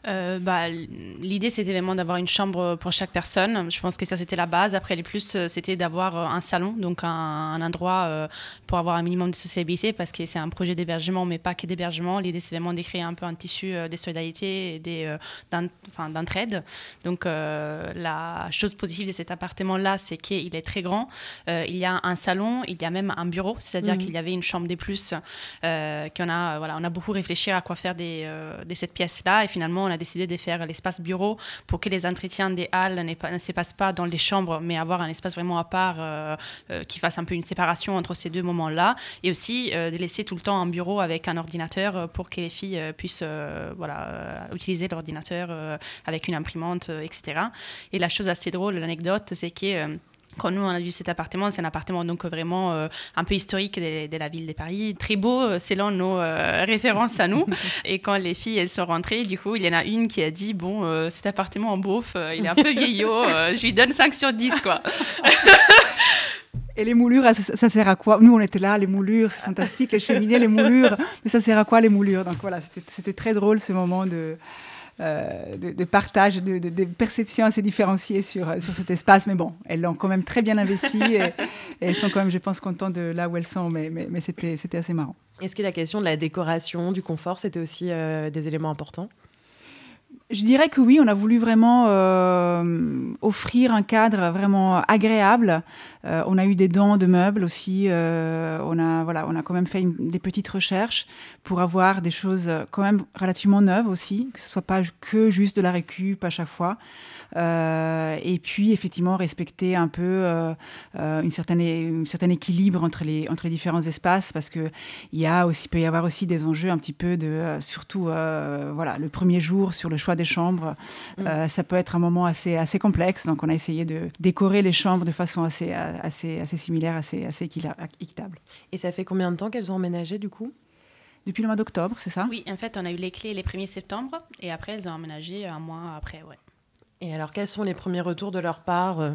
S4: Euh, bah, L'idée, c'était vraiment d'avoir une chambre pour chaque personne. Je pense que ça, c'était la base. Après, les plus, euh, c'était d'avoir euh, un salon, donc un, endroit pour avoir un minimum de sociabilité, parce que c'est un projet d'hébergement, mais pas que d'hébergement. L'idée, c'est vraiment d'écrire un peu un tissu des solidarités et d'entraide. Donc, la chose positive de cet appartement-là, c'est qu'il est très grand. il y a un salon, il y a même un bureau, c'est-à-dire mhm. qu'il y avait une chambre des plus. qu'on a, voilà, on a beaucoup réfléchi à quoi faire des, de cette pièce-là, et finalement, on a décidé de faire l'espace bureau pour que les entretiens des halles ne, se passent pas dans les chambres, mais avoir un espace vraiment à part euh, euh, qui fasse un peu une séparation entre ces deux moments-là. Et aussi euh, de laisser tout le temps un bureau avec un ordinateur pour que les filles puissent voilà, utiliser l'ordinateur avec une imprimante, etc. Et la chose assez drôle, l'anecdote, c'est que quand nous on a vu cet appartement, c'est un appartement donc vraiment euh, un peu historique de, la ville de Paris, très beau euh, selon nos euh, références à nous. Et quand les filles elles sont rentrées, du coup il y en a une qui a dit bon cet appartement en beauf, il est un peu vieillot, je lui donne 5 sur 10 quoi.
S3: Et les moulures, ça, sert à quoi? Nous, on était là, les moulures, c'est fantastique, les cheminées, les moulures, mais ça sert à quoi les moulures? Donc voilà, c'était très drôle ce moment de, euh, de, partage, de, perception assez différenciée sur, euh, sur cet espace. Mais bon, elles l'ont quand même très bien investi et, elles sont quand même, je pense, contentes de là où elles sont. Mais, mais, mais c'était assez marrant.
S2: Est-ce que la question de la décoration, du confort, c'était aussi euh, des éléments importants?
S3: Je dirais que oui, on a voulu vraiment offrir un cadre vraiment agréable. on a eu des dons de meubles aussi. on, a, voilà, on a quand même fait des petites recherches pour avoir des choses euh, quand même relativement neuves aussi, que ce soit pas que juste de la récup à chaque fois. Euh, et puis effectivement respecter un peu euh, une certaine un certain équilibre entre les entre les différents espaces parce que il y a aussi peut y avoir aussi des enjeux un petit peu de surtout voilà le premier jour sur le choix des chambres mm. ça peut être un moment assez assez complexe donc on a essayé de décorer les chambres de façon assez assez assez similaire assez assez équitable
S2: et ça fait combien de temps qu'elles ont emménagé du coup?
S3: Depuis le mois d'octobre, c'est ça?
S4: Oui, en fait, on a eu les clés les 1er septembre et après, elles ont emménagé un mois après, ouais.
S2: Et alors, quels sont les premiers retours de leur part euh,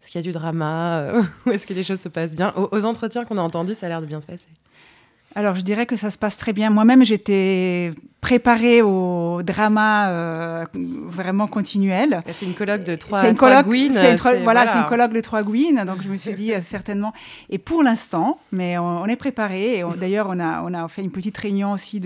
S2: Est-ce qu'il y a du drama euh, Ou est-ce que les choses se passent bien? Aux entretiens qu'on a entendus, ça a l'air de bien se passer.
S3: Alors, je dirais que ça se passe très bien. Moi-même, j'étais préparée au drama euh, vraiment continuel.
S2: C'est une colloque de trois, une colloque,
S3: voilà, c'est une colloque de trois Gwyn. Donc, je me suis dit euh, certainement. Et pour l'instant, mais on, est préparé. D'ailleurs, on a, on a fait une petite réunion aussi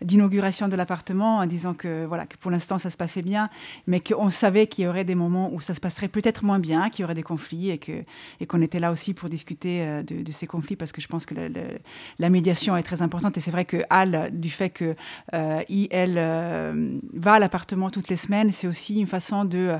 S3: d'inauguration de, l'appartement en disant que, voilà, que pour l'instant, ça se passait bien, mais qu'on savait qu'il y aurait des moments où ça se passerait peut-être moins bien, qu'il y aurait des conflits et qu'on et qu'on était là aussi pour discuter euh, de, ces conflits parce que je pense que la médiation est très importante et c'est vrai que Al, du fait que elle va à l'appartement toutes les semaines, c'est aussi une façon de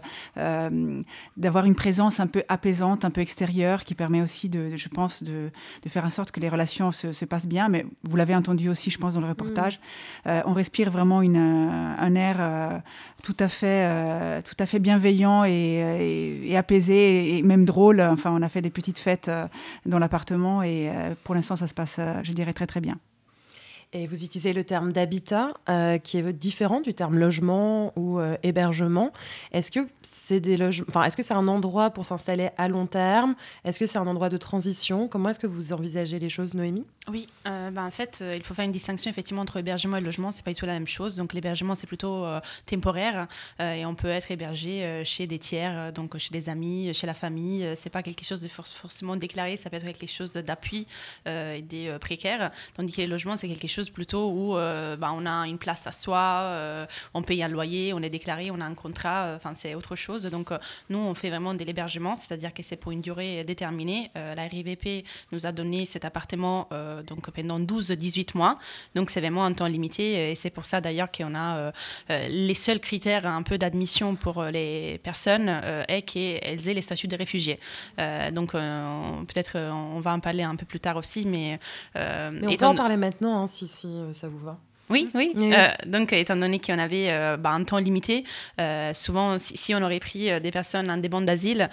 S3: d'avoir une présence un peu apaisante, un peu extérieure, qui permet aussi de, je pense, de, de, faire en sorte que les relations se, se passent bien. Mais vous l'avez entendu aussi, je pense, dans le reportage, mm. on respire vraiment une, un air tout à fait, tout à fait bienveillant et, et, apaisé et même drôle. Enfin, on a fait des petites fêtes dans l'appartement et pour l'instant, ça se passe, je dirais, très très bien.
S2: Et vous utilisez le terme d'habitat, euh, qui est différent du terme logement ou euh, hébergement. Est-ce que c'est un endroit pour s'installer à long terme? Est-ce que c'est un endroit de transition? Comment est-ce que vous envisagez les choses, Noémie?
S4: Oui, euh, ben, en fait, il faut faire une distinction effectivement entre hébergement et logement. C'est pas du tout la même chose. Donc l'hébergement, c'est plutôt temporaire et on peut être hébergé chez des tiers, donc chez des amis, chez la famille. c'est pas quelque chose de forcément déclaré. Ça peut être quelque chose d'appui et des précaires. Tandis que les logements, c'est quelque chose plutôt où euh, bah, on a une place à soi, euh, on paye un loyer, on est déclaré, on a un contrat, euh, enfin c'est autre chose. Donc nous, on fait vraiment de l'hébergement, c'est-à-dire que c'est pour une durée déterminée. la RIVP nous a donné cet appartement donc pendant 12-18 mois, donc c'est vraiment un temps limité et c'est pour ça d'ailleurs qu'on a les seuls critères un peu d'admission pour les personnes est qu'elles aient les statuts de réfugiés. donc peut-être on va en parler un peu plus tard aussi, mais...
S2: mais on peut en parler maintenant hein, si si euh, ça vous va?
S4: Oui, oui. Euh, donc, étant donné qu'on avait euh, bah, un temps limité, euh, souvent, si, on aurait pris des personnes en demande d'asile,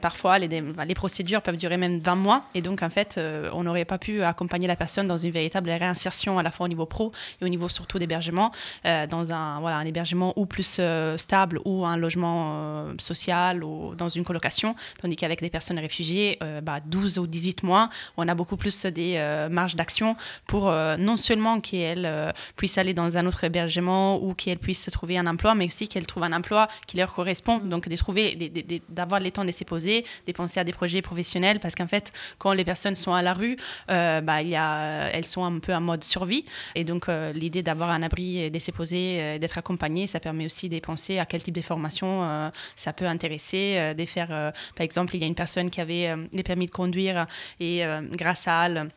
S4: parfois, les, bah, les, procédures peuvent durer même 20 mois. Et donc, en fait, on n'aurait pas pu accompagner la personne dans une véritable réinsertion, à la fois au niveau pro et au niveau surtout d'hébergement, dans un, voilà, un hébergement ou plus stable ou un logement social ou dans une colocation. Tandis qu'avec des personnes réfugiées, bah, 12 ou 18 mois, on a beaucoup plus des marges d'action pour non seulement qu'elles puissent aller dans un autre hébergement ou qu'elles puissent trouver un emploi, mais aussi qu'elles trouvent un emploi qui leur correspond. Donc, de trouver, d'avoir le temps de se poser, de penser à des projets professionnels, parce qu'en fait, quand les personnes sont à la rue, euh, bah, il y a, elles sont un peu en mode survie. Et donc, euh, l'idée d'avoir un abri, de se poser, euh, d'être accompagné, ça permet aussi de penser à quel type de formation ça peut intéresser, de faire, par exemple, il y a une personne qui avait les permis de conduire et grâce à elle,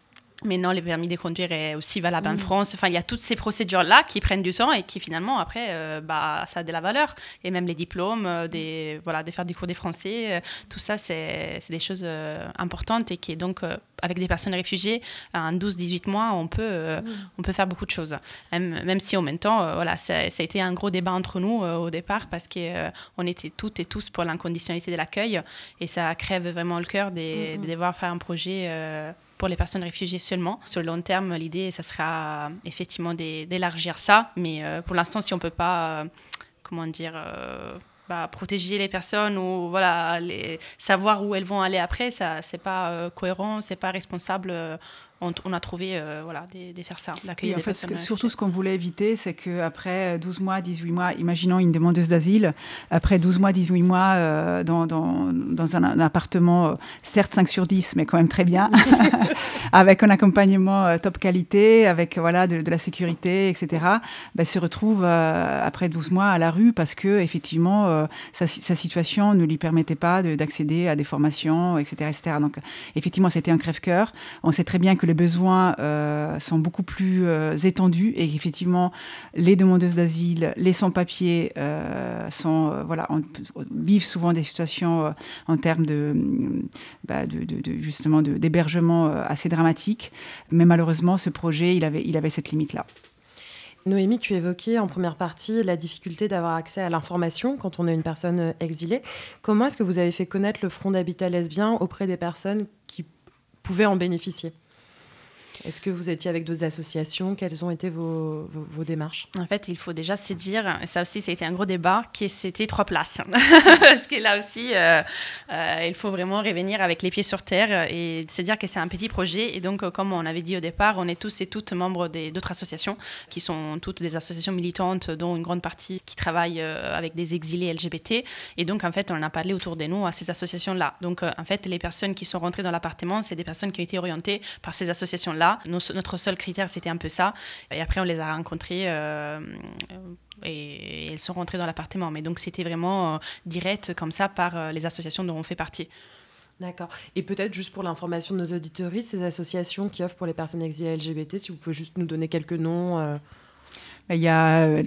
S4: Maintenant, les permis de conduire est aussi valable en mm. France. Enfin, il y a toutes ces procédures-là qui prennent du temps et qui finalement, après, euh, bah, ça a de la valeur. Et même les diplômes, euh, des, voilà, de faire des cours des français, euh, tout ça, c'est des choses importantes et qui est donc, avec des personnes réfugiées, en 12-18 mois, on peut, mm. on peut faire beaucoup de choses. Même, même si en même temps, voilà, ça, ça, a été un gros débat entre nous au départ parce qu'on était toutes et tous pour l'inconditionnalité de l'accueil et ça crève vraiment le cœur de, mm, de devoir faire un projet pour les personnes réfugiées seulement. Sur le long terme, l'idée, ça sera euh, effectivement d'élargir ça, mais euh, pour l'instant, si on ne peut pas, euh, comment dire, bah, protéger les personnes ou voilà, savoir où elles vont aller après, ça c'est pas cohérent, c'est pas responsable on, a trouvé euh, voilà, de, faire ça,
S3: d'accueillir en fait, Surtout ce qu'on voulait éviter, c'est qu'après 12 mois, 18 mois, imaginons une demandeuse d'asile, après 12 mois, 18 mois, euh, dans, dans, dans, un, appartement, euh, certes 5 sur 10, mais quand même très bien, avec un accompagnement top qualité, avec voilà, de, la sécurité, etc., ben, se retrouve après 12 mois à la rue parce que effectivement sa, sa, situation ne lui permettait pas d'accéder à des formations, etc. etc. Donc effectivement, c'était un crève-cœur. On sait très bien que les besoins euh, sont beaucoup plus euh, étendus et qu'effectivement, les demandeuses d'asile, les sans-papiers euh, vivent souvent des situations en termes de, bah, de, d'hébergement assez dramatiques. Mais malheureusement, ce projet, avait, il avait cette limite-là.
S2: Noémie, tu évoquais en première partie la difficulté d'avoir accès à l'information quand on est une personne exilée. Comment est-ce que vous avez fait connaître le Front d'habitat lesbien auprès des personnes qui pouvaient en bénéficier? Est-ce que vous étiez avec d'autres associations? Quelles ont été vos, vos, démarches?
S4: En fait, il faut déjà se dire, et ça aussi, été un gros débat, que c'était trois places. Parce que là aussi, euh, euh, il faut vraiment revenir avec les pieds sur terre et se dire que c'est un petit projet. Et donc, comme on avait dit au départ, on est tous et toutes membres d'autres associations qui sont toutes des associations militantes, dont une grande partie qui travaillent euh, avec des exilés LGBT. Et donc, en fait, on a parlé autour de nous à ces associations-là. Donc, en fait, les personnes qui sont rentrées dans l'appartement, c'est des personnes qui ont été orientées par ces associations-là notre seul critère, c'était un peu ça. Et après, on les a rencontrés euh, et, elles sont rentrées dans l'appartement. Mais donc, c'était vraiment euh, direct comme ça par euh, les associations dont on fait partie.
S2: D'accord. Et peut-être juste pour l'information de nos auditeurs, ces associations qui offrent pour les personnes exilées LGBT, si vous pouvez juste nous donner quelques noms. Euh,
S3: il y a, euh,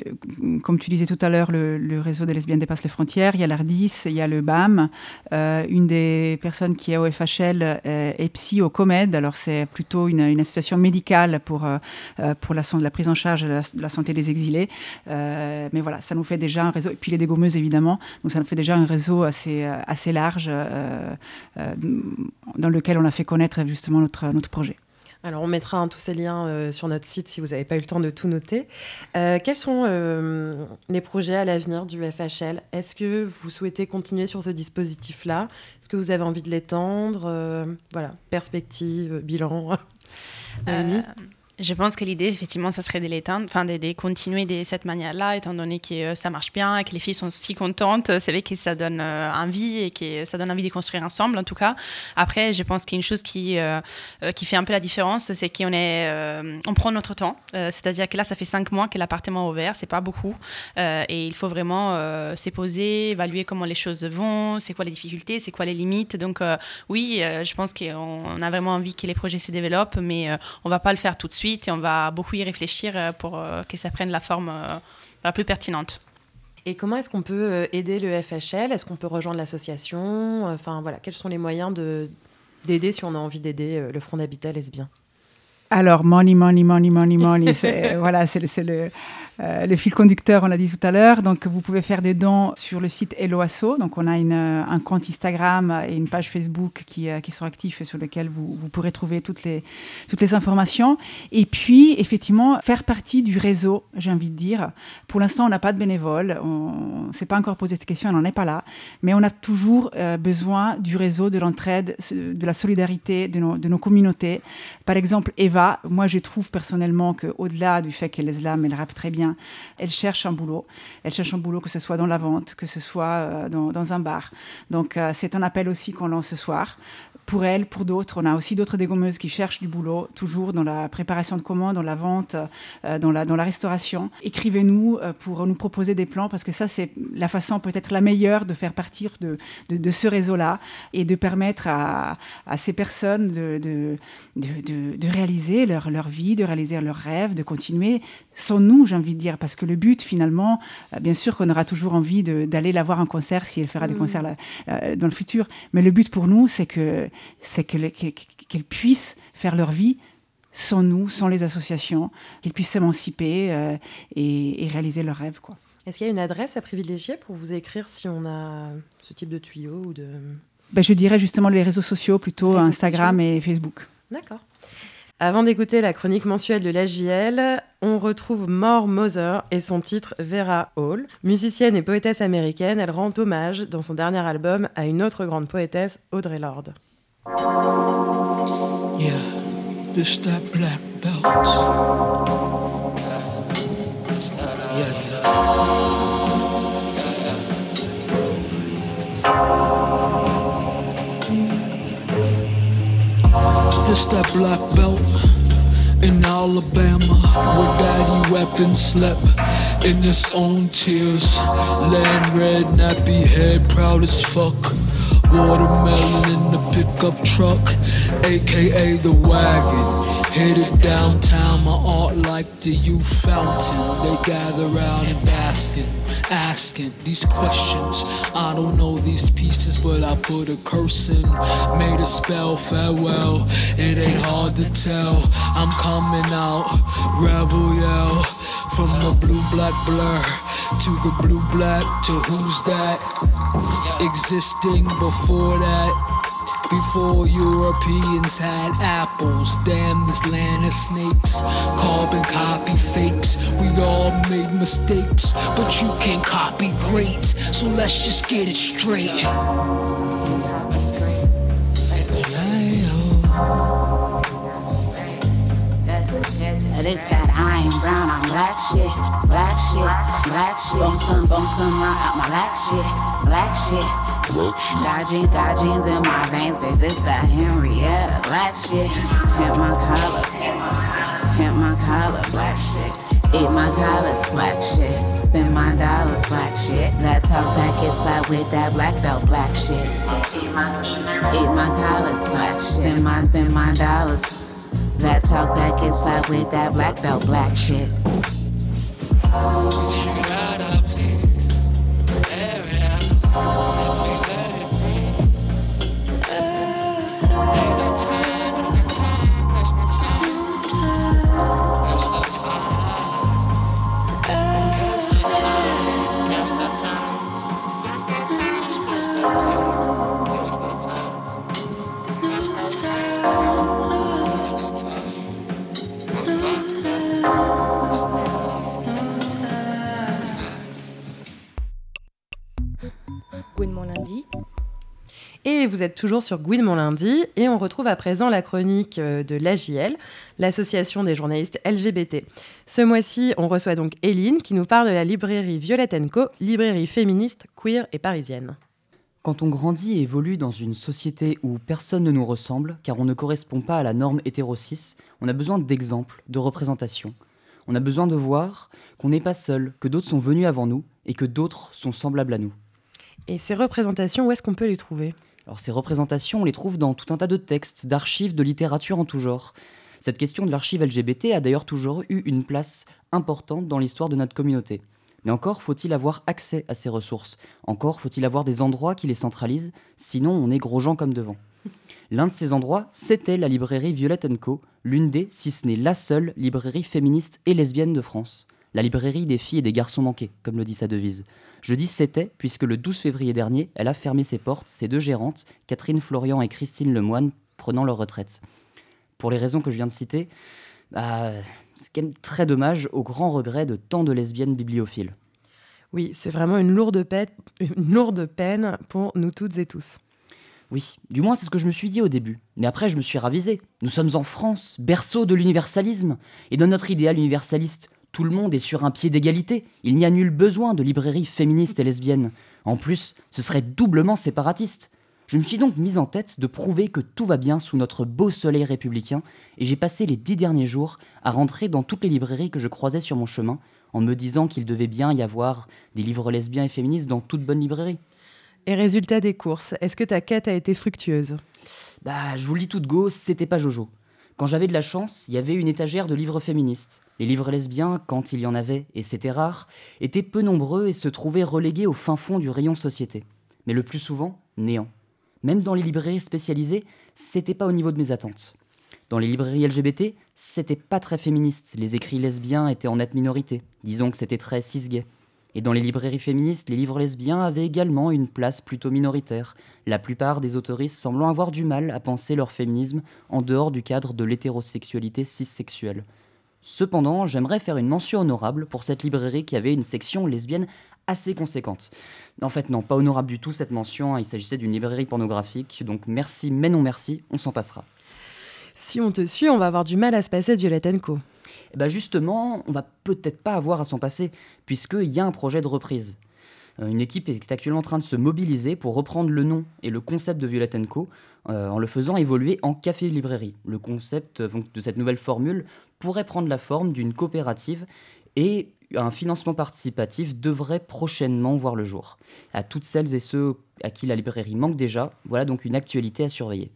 S3: comme tu disais tout à l'heure, le, réseau des lesbiennes dépasse les frontières. Il y a l'ARDIS, il y a le BAM. Euh, une des personnes qui est au FHL euh, est psy au COMED. Alors, c'est plutôt une, association médicale pour, pour la, prise en charge de la, santé des exilés. mais voilà, ça nous fait déjà un réseau. Et puis les dégommeuses, évidemment. Donc, ça nous fait déjà un réseau assez, assez large dans lequel on a fait connaître justement notre, notre projet.
S2: Alors, on mettra tous ces liens euh, sur notre site si vous n'avez pas eu le temps de tout noter. Euh, quels sont euh, les projets à l'avenir du FHL Est-ce que vous souhaitez continuer sur ce dispositif-là? Est-ce que vous avez envie de l'étendre? Voilà, perspective, bilan.
S4: Je pense que l'idée, effectivement, ça serait de l'éteindre, enfin, de, continuer de cette manière-là, étant donné que euh, ça marche bien, que les filles sont si contentes. C'est vrai que ça donne euh, envie et que ça donne envie de construire ensemble, en tout cas. Après, je pense qu'il y a une chose qui, euh, qui fait un peu la différence, c'est qu'on prend notre temps. C'est-à-dire que là, ça fait cinq mois que l'appartement est ouvert, c'est pas beaucoup. et il faut vraiment se poser, évaluer comment les choses vont, c'est quoi les difficultés, c'est quoi les limites. Donc, oui, je pense qu'on a vraiment envie que les projets se développent, mais on va pas le faire tout de suite et on va beaucoup y réfléchir euh, pour euh, que ça prenne la forme euh, la plus pertinente.
S2: Et comment est-ce qu'on peut aider le FHL Est-ce qu'on peut rejoindre l'association? Enfin voilà, quels sont les moyens d'aider si on a envie d'aider le Front d'Habitat lesbien?
S3: Alors, money, money, money, money, money, c'est voilà, c'est le, euh, le fil conducteur, on l'a dit tout à l'heure. Donc, vous pouvez faire des dons sur le site Eloasso. Donc, on a une, un compte Instagram et une page Facebook qui, euh, qui sont actifs et sur lequel vous, vous, pourrez trouver toutes les, toutes les informations. Et puis, effectivement, faire partie du réseau, j'ai envie de dire. Pour l'instant, on n'a pas de bénévoles. On ne s'est pas encore posé cette question, on n'en est pas là. Mais on a toujours euh, besoin du réseau, de l'entraide, de la solidarité de nos, de nos communautés. Par exemple, Eva, moi je trouve personnellement qu'au-delà du fait qu'elle est slam, elle rappe très bien, elle cherche un boulot. Elle cherche un boulot que ce soit dans la vente, que ce soit euh, dans, un bar. Donc euh, c'est un appel aussi qu'on lance ce soir pour elle, pour d'autres. On a aussi d'autres dégommeuses qui cherchent du boulot, toujours dans la préparation de commandes, dans la vente, euh, dans, la, dans la restauration. Écrivez-nous euh, pour nous proposer des plans, parce que ça, c'est la façon peut-être la meilleure de faire partir de, de, ce réseau-là et de permettre à, à ces personnes de, de, réaliser leur, leur vie, de réaliser leurs rêves, de continuer sans nous, j'ai envie de dire, parce que le but, finalement, euh, bien sûr qu'on aura toujours envie d'aller la voir en concert si elle fera des mmh. concerts dans le futur, mais le but pour nous, c'est que c'est qu'elles puissent faire leur vie sans nous, sans les associations, qu'elles puissent s'émanciper euh, et, réaliser leurs rêves. Quoi.
S2: Est-ce qu'il y a une adresse à privilégier pour vous écrire si on a ce type de tuyau ou de...
S3: Ben, je dirais justement les réseaux sociaux, plutôt Instagram et Facebook.
S2: D'accord. Avant d'écouter la chronique mensuelle de l'AJL, on retrouve More Mother et son titre Vera Hall. Musicienne et poétesse américaine, elle rend hommage dans son dernier album à une autre grande poétesse, Audrey Lorde.
S8: This that black belt in Alabama where daddy weapons slept in his own tears. Land red, nappy head, proud as fuck. Watermelon in the pickup truck, aka the wagon. Headed downtown, my art like the youth fountain. They gather around and basking, asking these questions. I don't know these pieces, but I put a curse in. Made a spell, farewell. It ain't hard to tell. I'm coming out, rebel yell. From the blue black blur to the blue black to who's that? Existing before that. Before Europeans had apples, damn this land of snakes. Carbon copy fakes, we all made mistakes, but you can copy great. So let's just get it straight.
S9: This that I ain't brown, I'm black shit, black shit, black shit. Bone some, bone some out my black shit, black shit. Got jeans, got jeans in my veins, bitch. This that Henrietta black shit. Pimp my collar, pimp my collar, black shit. Eat my collards, black shit. Spend my dollars, black shit. That talk back is like with that black belt, black shit. Eat my, eat my collards, black shit. Spend my, spend my dollars. That talk back is like with that black belt, black shit.
S2: Et vous êtes toujours sur Gouine mon lundi et on retrouve à présent la chronique euh, de l'AJL, l'association des journalistes LGBT. Ce mois-ci, on reçoit donc Eline qui nous parle de la librairie Violette Co, librairie féministe, queer et parisienne.
S10: Quand on grandit et évolue dans une société où personne ne nous ressemble, car on ne correspond pas à la norme hétéro-cis, on a besoin d'exemples, de représentations. On a besoin de voir qu'on n'est pas seul, que d'autres sont venus avant nous et que d'autres sont semblables à nous.
S2: Et ces représentations, où est-ce qu'on peut les trouver?
S10: Alors ces représentations, on les trouve dans tout un tas de textes, d'archives, de littérature en tout genre. Cette question de l'archive LGBT a d'ailleurs toujours eu une place importante dans l'histoire de notre communauté. Mais encore faut-il avoir accès à ces ressources. Encore faut-il avoir des endroits qui les centralisent, sinon on est gros gens comme devant. L'un de ces endroits, c'était la librairie Violette Co, l'une des, si ce n'est la seule, librairie féministe et lesbienne de France. La librairie des filles et des garçons manqués, comme le dit sa devise. Je dis c'était, puisque le 12 février dernier, elle a fermé ses portes, ses deux gérantes, Catherine Florian et Christine Lemoine, prenant leur retraite. Pour les raisons que je viens de citer, bah, c'est quand même très dommage, au grand regret de tant de lesbiennes bibliophiles.
S2: Oui, c'est vraiment une lourde, peine, une lourde peine pour nous toutes et tous.
S10: Oui, du moins c'est ce que je me suis dit au début. Mais après je me suis ravisé. Nous sommes en France, berceau de l'universalisme. Et dans notre idéal universaliste, tout le monde est sur un pied d'égalité. Il n'y a nul besoin de librairies féministes et lesbiennes. En plus, ce serait doublement séparatiste. Je me suis donc mise en tête de prouver que tout va bien sous notre beau soleil républicain, et j'ai passé les dix derniers jours à rentrer dans toutes les librairies que je croisais sur mon chemin, en me disant qu'il devait bien y avoir des livres lesbiens et féministes dans toute bonne librairie.
S2: Et résultat des courses, est-ce que ta quête a été fructueuse?
S10: Bah, je vous le dis tout de go, c'était pas Jojo. Quand j'avais de la chance, il y avait une étagère de livres féministes. Les livres lesbiens, quand il y en avait, et c'était rare, étaient peu nombreux et se trouvaient relégués au fin fond du rayon société. Mais le plus souvent, néant. Même dans les librairies spécialisées, c'était pas au niveau de mes attentes. Dans les librairies LGBT, c'était pas très féministe. Les écrits lesbiens étaient en nette minorité. Disons que c'était très cis-gay. Et dans les librairies féministes, les livres lesbiens avaient également une place plutôt minoritaire, la plupart des autoristes semblant avoir du mal à penser leur féminisme en dehors du cadre de l'hétérosexualité cissexuelle. Cependant, j'aimerais faire une mention honorable pour cette librairie qui avait une section lesbienne assez conséquente. En fait, non, pas honorable du tout cette mention, il s'agissait d'une librairie pornographique, donc merci, mais non merci, on s'en passera.
S2: Si on te suit, on va avoir du mal à se passer de Violette.
S10: Et bah justement, on va peut-être pas avoir à s'en passer, puisqu'il y a un projet de reprise. Euh, Une équipe est actuellement en train de se mobiliser pour reprendre le nom et le concept de Violette Co euh, en le faisant évoluer en café-librairie. Le concept euh, de cette nouvelle formule pourrait prendre la forme d'une coopérative et un financement participatif devrait prochainement voir le jour. À toutes celles et ceux à qui la librairie manque déjà, voilà donc une actualité à surveiller.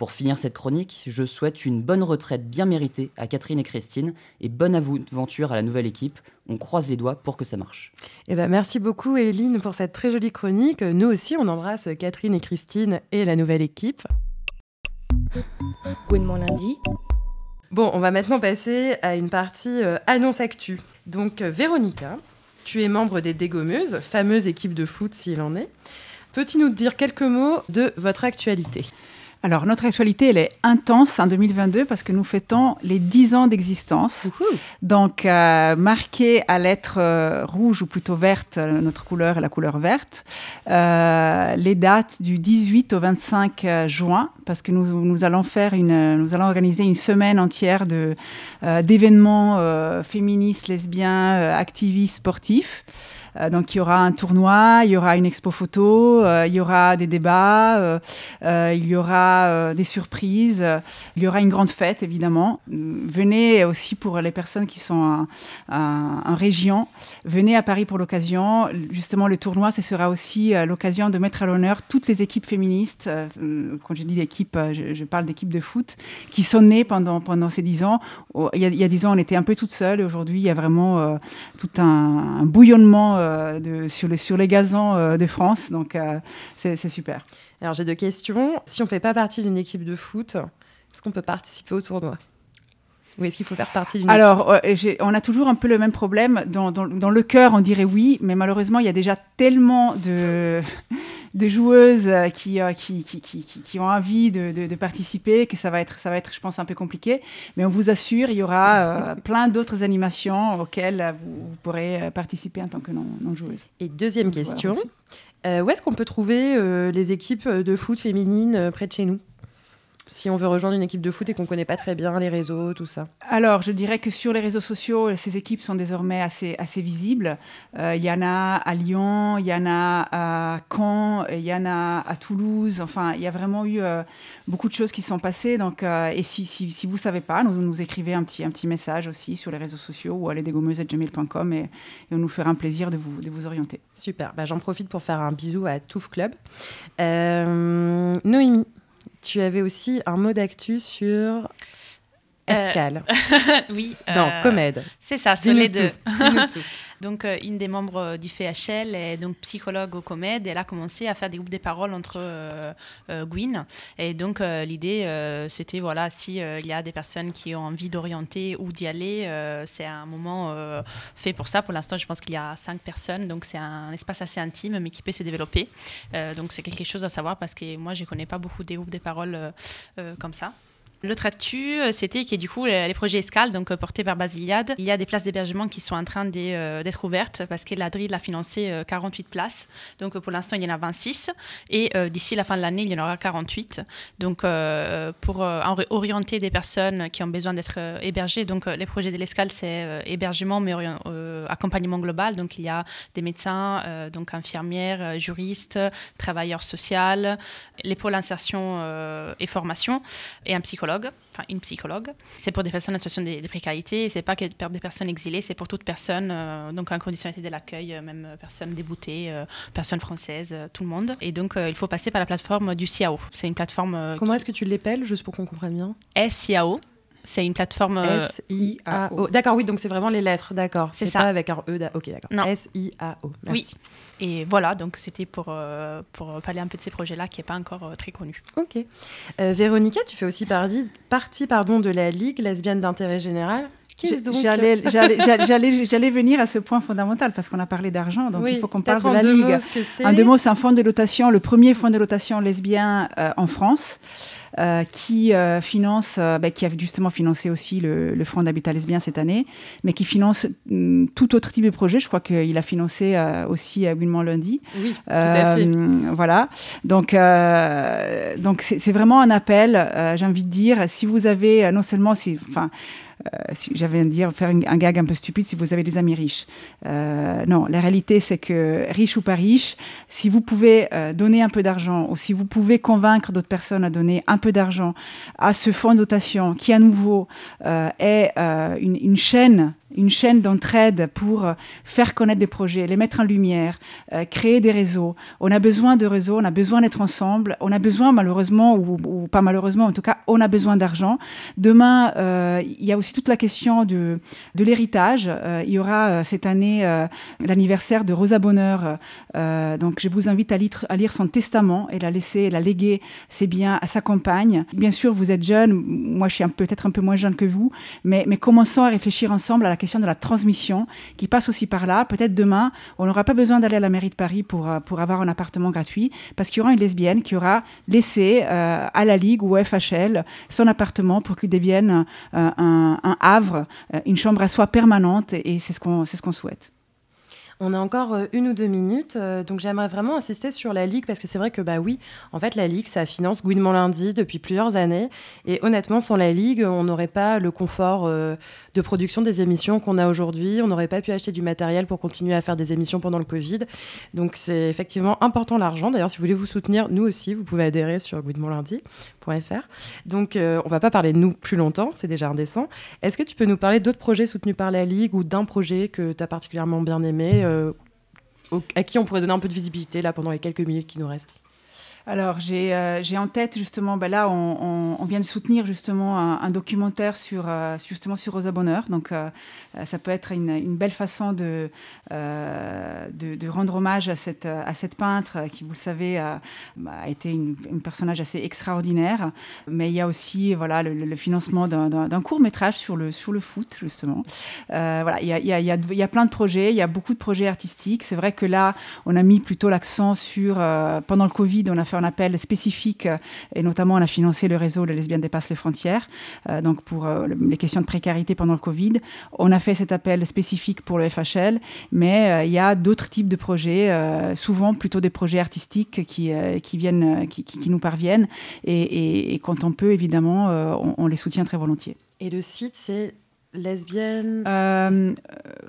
S10: Pour finir cette chronique, je souhaite une bonne retraite bien méritée à Catherine et Christine et bonne aventure à la nouvelle équipe. On croise les doigts pour que ça marche.
S2: Eh ben, merci beaucoup, Eline, pour cette très jolie chronique. Nous aussi, on embrasse Catherine et Christine et la nouvelle équipe.
S1: Gwen mon lundi.
S2: Bon, on va maintenant passer à une partie euh, annonce actu. Donc, euh, Véronica, tu es membre des Dégommeuses, fameuse équipe de foot s'il en est. Peux-tu nous dire quelques mots de votre actualité?
S3: Alors, notre actualité, elle est intense en 2022 parce que nous fêtons les 10 ans d'existence. Donc, euh, marqué à lettres euh, rouges ou plutôt vertes, euh, notre couleur est la couleur verte. Euh, les dates du 18 au 25 euh, juin, parce que nous, nous allons faire une, nous allons organiser une semaine entière de d'événements féministes, lesbiens, activistes, sportifs. Donc il y aura un tournoi, il y aura une expo photo, il y aura des débats, il y aura des surprises, il y aura une grande fête évidemment. Venez aussi pour les personnes qui sont en, région, venez à Paris pour l'occasion. Justement, le tournoi, ce sera aussi l'occasion de mettre à l'honneur toutes les équipes féministes. quand je dis l'équipe, je, parle d'équipes de foot qui sont nées pendant, pendant ces dix ans. Il y, a, il y a dix ans, on était un peu toutes seules. Aujourd'hui, il y a vraiment tout un, bouillonnement de, sur, les, sur gazons de France. Donc, c'est super.
S2: Alors, j'ai deux questions. Si on ne fait pas partie d'une équipe de foot, est-ce qu'on peut participer au tournoi? Ou est-ce qu'il faut faire partie d'une
S3: Alors, on a toujours un peu le même problème. Dans, dans, dans, le cœur, on dirait oui, mais malheureusement, il y a déjà tellement de, de joueuses qui, qui, qui, qui, ont envie de, de, participer que ça va, être, ça va être, je pense, un peu compliqué. Mais on vous assure, il y aura plein d'autres animations auxquelles vous, pourrez participer en tant que non-joueuse.
S2: Et deuxième question, où est-ce qu'on peut trouver les équipes de foot féminines près de chez nous? Si on veut rejoindre une équipe de foot et qu'on ne connaît pas très bien les réseaux, tout ça
S3: Alors, je dirais que sur les réseaux sociaux, ces équipes sont désormais assez, assez visibles. Euh, il y en a à Lyon, il y en a à Caen, il y en a à Toulouse. Enfin, il y a vraiment eu euh, beaucoup de choses qui sont passées. Donc, euh, et si, si, si vous ne savez pas, nous, nous écrivez un petit, un petit message aussi sur les réseaux sociaux ou allez dégommeuse.gmail.com et, et on nous fera un plaisir de vous, de vous orienter.
S2: Super. Bah, J'en profite pour faire un bisou à Touf Club. Noémie tu avais aussi un mot d'actu sur Escale.
S4: Euh, oui.
S2: Non, euh, Comède.
S4: C'est ça, c'est les deux. donc, euh, une des membres du FHL est donc psychologue au Comède. Et elle a commencé à faire des groupes de paroles entre Gwyn. Et donc, l'idée, c'était, voilà, s'il il y a des personnes qui ont envie d'orienter ou d'y aller, c'est un moment fait pour ça. Pour l'instant, je pense qu'il y a cinq personnes. Donc, c'est un espace assez intime, mais qui peut se développer. donc, c'est quelque chose à savoir parce que moi, je ne connais pas beaucoup des groupes de paroles comme ça. L'autre actu, euh, c'était que du coup, les projets Escale, donc euh, portés par Basiliade, il y a des places d'hébergement qui sont en train euh, d'être ouvertes parce que l'Adril a financé 48 places. Donc pour l'instant, il y en a 26 et d'ici la fin de l'année, il y en aura 48. Donc pour orienter des personnes qui ont besoin d'être hébergées, donc les projets de l'Escale, c'est hébergement mais accompagnement global. Donc il y a des médecins, donc infirmières, juristes, travailleurs sociaux, les pôles insertion et formation et un psychologue enfin une psychologue. C'est pour des personnes en situation de, précarité, c'est pas que pour des personnes exilées, c'est pour toute personne, euh, donc en conditionnalité de l'accueil, euh, même personnes déboutées, euh, personnes françaises, tout le monde. Et donc il faut passer par la plateforme du CIAO. C'est une plateforme.
S2: Comment est-ce que tu l'épelles, juste pour qu'on comprenne bien?
S4: SIAO. C'est une plateforme.
S2: S-I-A-O. D'accord, oui, donc c'est vraiment les lettres, d'accord. C'est ça. pas avec un E. Ok, d'accord. S-I-A-O.
S4: Merci. Oui. Et voilà, donc c'était pour, euh, pour parler un peu de ces projets-là qui n'est pas encore euh, très connu.
S2: Ok. Euh, Véronica, tu fais aussi partie, partie pardon, de la Ligue lesbienne d'intérêt général.
S3: J'allais venir à ce point fondamental parce qu'on a parlé d'argent, donc il faut qu'on parle de la Ligue. en deux mots, c'est un fonds de dotation, le premier fonds de dotation lesbien en France. Euh, qui euh, finance, euh, bah, qui a justement financé aussi le, le Front d'habitat lesbien cette année, mais qui finance mm, tout autre type de projet. Je crois qu'il a financé aussi à Lundi.
S2: Oui, tout à fait.
S3: Voilà. Donc, donc c'est vraiment un appel. J'ai envie de dire, si vous avez non seulement, si, enfin si j'avais à dire, faire un gag un peu stupide, si vous avez des amis riches. Euh, non, la réalité, c'est que riche ou pas riche, si vous pouvez euh, donner un peu d'argent ou si vous pouvez convaincre d'autres personnes à donner un peu d'argent à ce fonds de dotation qui, à nouveau, est une, une chaîne une chaîne d'entraide pour euh, faire connaître des projets, les mettre en lumière, euh, créer des réseaux. On a besoin de réseaux, on a besoin d'être ensemble, on a besoin malheureusement, ou, pas malheureusement, en tout cas, on a besoin d'argent. Demain, euh, il y a aussi toute la question de, de l'héritage. il y aura cette année l'anniversaire de Rosa Bonheur. donc je vous invite à lire, à lire son testament et la laisser, la léguer ses biens à sa compagne. Bien sûr, vous êtes jeune, moi je suis peut-être un peu moins jeune que vous, mais, mais commençons à réfléchir ensemble à la question de la transmission qui passe aussi par là. Peut-être demain, on n'aura pas besoin d'aller à la mairie de Paris pour, euh, pour avoir un appartement gratuit parce qu'il y aura une lesbienne qui aura laissé euh, à la Ligue ou au FHL son appartement pour qu'il devienne euh, un, Havre, une chambre à soi permanente et c'est ce qu'on ce qu'on souhaite.
S2: On a encore euh, une ou deux minutes, euh, donc j'aimerais vraiment insister sur la Ligue, parce que c'est vrai que, bah oui, en fait, la Ligue, ça finance Gouinement Lundi depuis plusieurs années. Et honnêtement, sans la Ligue, on n'aurait pas le confort euh, de production des émissions qu'on a aujourd'hui. On n'aurait pas pu acheter du matériel pour continuer à faire des émissions pendant le Covid. Donc c'est effectivement important l'argent. D'ailleurs, si vous voulez vous soutenir, nous aussi, vous pouvez adhérer sur gouinementlundi.fr. Donc on va pas parler de nous plus longtemps, c'est déjà indécent. Est-ce que tu peux nous parler d'autres projets soutenus par la Ligue ou d'un projet que tu as particulièrement bien aimé à qui on pourrait donner un peu de visibilité là pendant les quelques minutes qui nous restent
S3: alors, j'ai euh, en tête justement, ben là, on, vient de soutenir justement un, documentaire sur, euh, justement sur Rosa Bonheur. Donc, euh, ça peut être une, une belle façon de, de, rendre hommage à cette, à cette peintre qui, vous le savez, a, a été un personnage assez extraordinaire. Mais il y a aussi voilà, le, financement d'un court métrage sur le, sur le foot, justement. voilà, il y a, il, y a, il y a plein de projets, il y a beaucoup de projets artistiques. C'est vrai que là, on a mis plutôt l'accent sur, pendant le Covid, on a fait un appel spécifique euh, et notamment on a financé le réseau Les lesbiennes dépassent les frontières, euh, donc pour euh, les questions de précarité pendant le Covid. On a fait cet appel spécifique pour le FHL, mais il y a d'autres types de projets, souvent plutôt des projets artistiques qui, qui viennent, qui, nous parviennent et, et, quand on peut évidemment, on, on les soutient très volontiers.
S2: Et le site c'est lesbienne
S3: euh,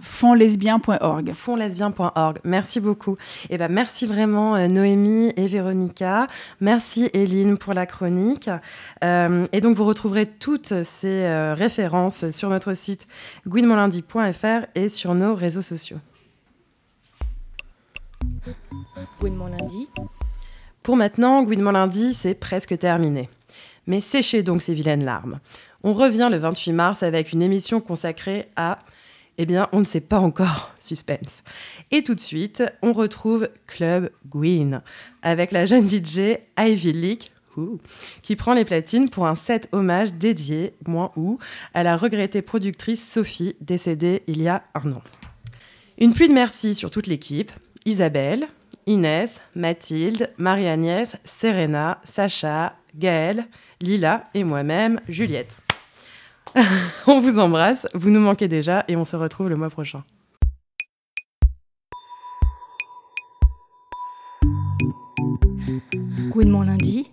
S3: fondlesbien.org
S2: fondlesbien.org merci beaucoup. Et eh ben merci vraiment euh, Noémie et Véronica. Merci Eline pour la chronique. Euh, et donc vous retrouverez toutes ces euh, références sur notre site guinemonlundi.fr et sur nos réseaux sociaux.
S1: Lundi.
S2: Pour maintenant Guinement lundi c'est presque terminé. Mais séchez donc ces vilaines larmes on revient le 28 mars avec une émission consacrée à eh bien, on ne sait pas encore, suspense. Et tout de suite, on retrouve Club Gwyn avec la jeune DJ Ivy Leak, qui prend les platines pour un set hommage dédié, moins ou, à la regrettée productrice Sophie, décédée il y a un an. Une pluie de merci sur toute l'équipe Isabelle, Inès, Mathilde, Marie-Agnès, Serena, Sacha, Gaëlle, Lila et moi-même, Juliette. on vous embrasse, vous nous manquez déjà et on se retrouve le mois prochain.
S1: Good lundi.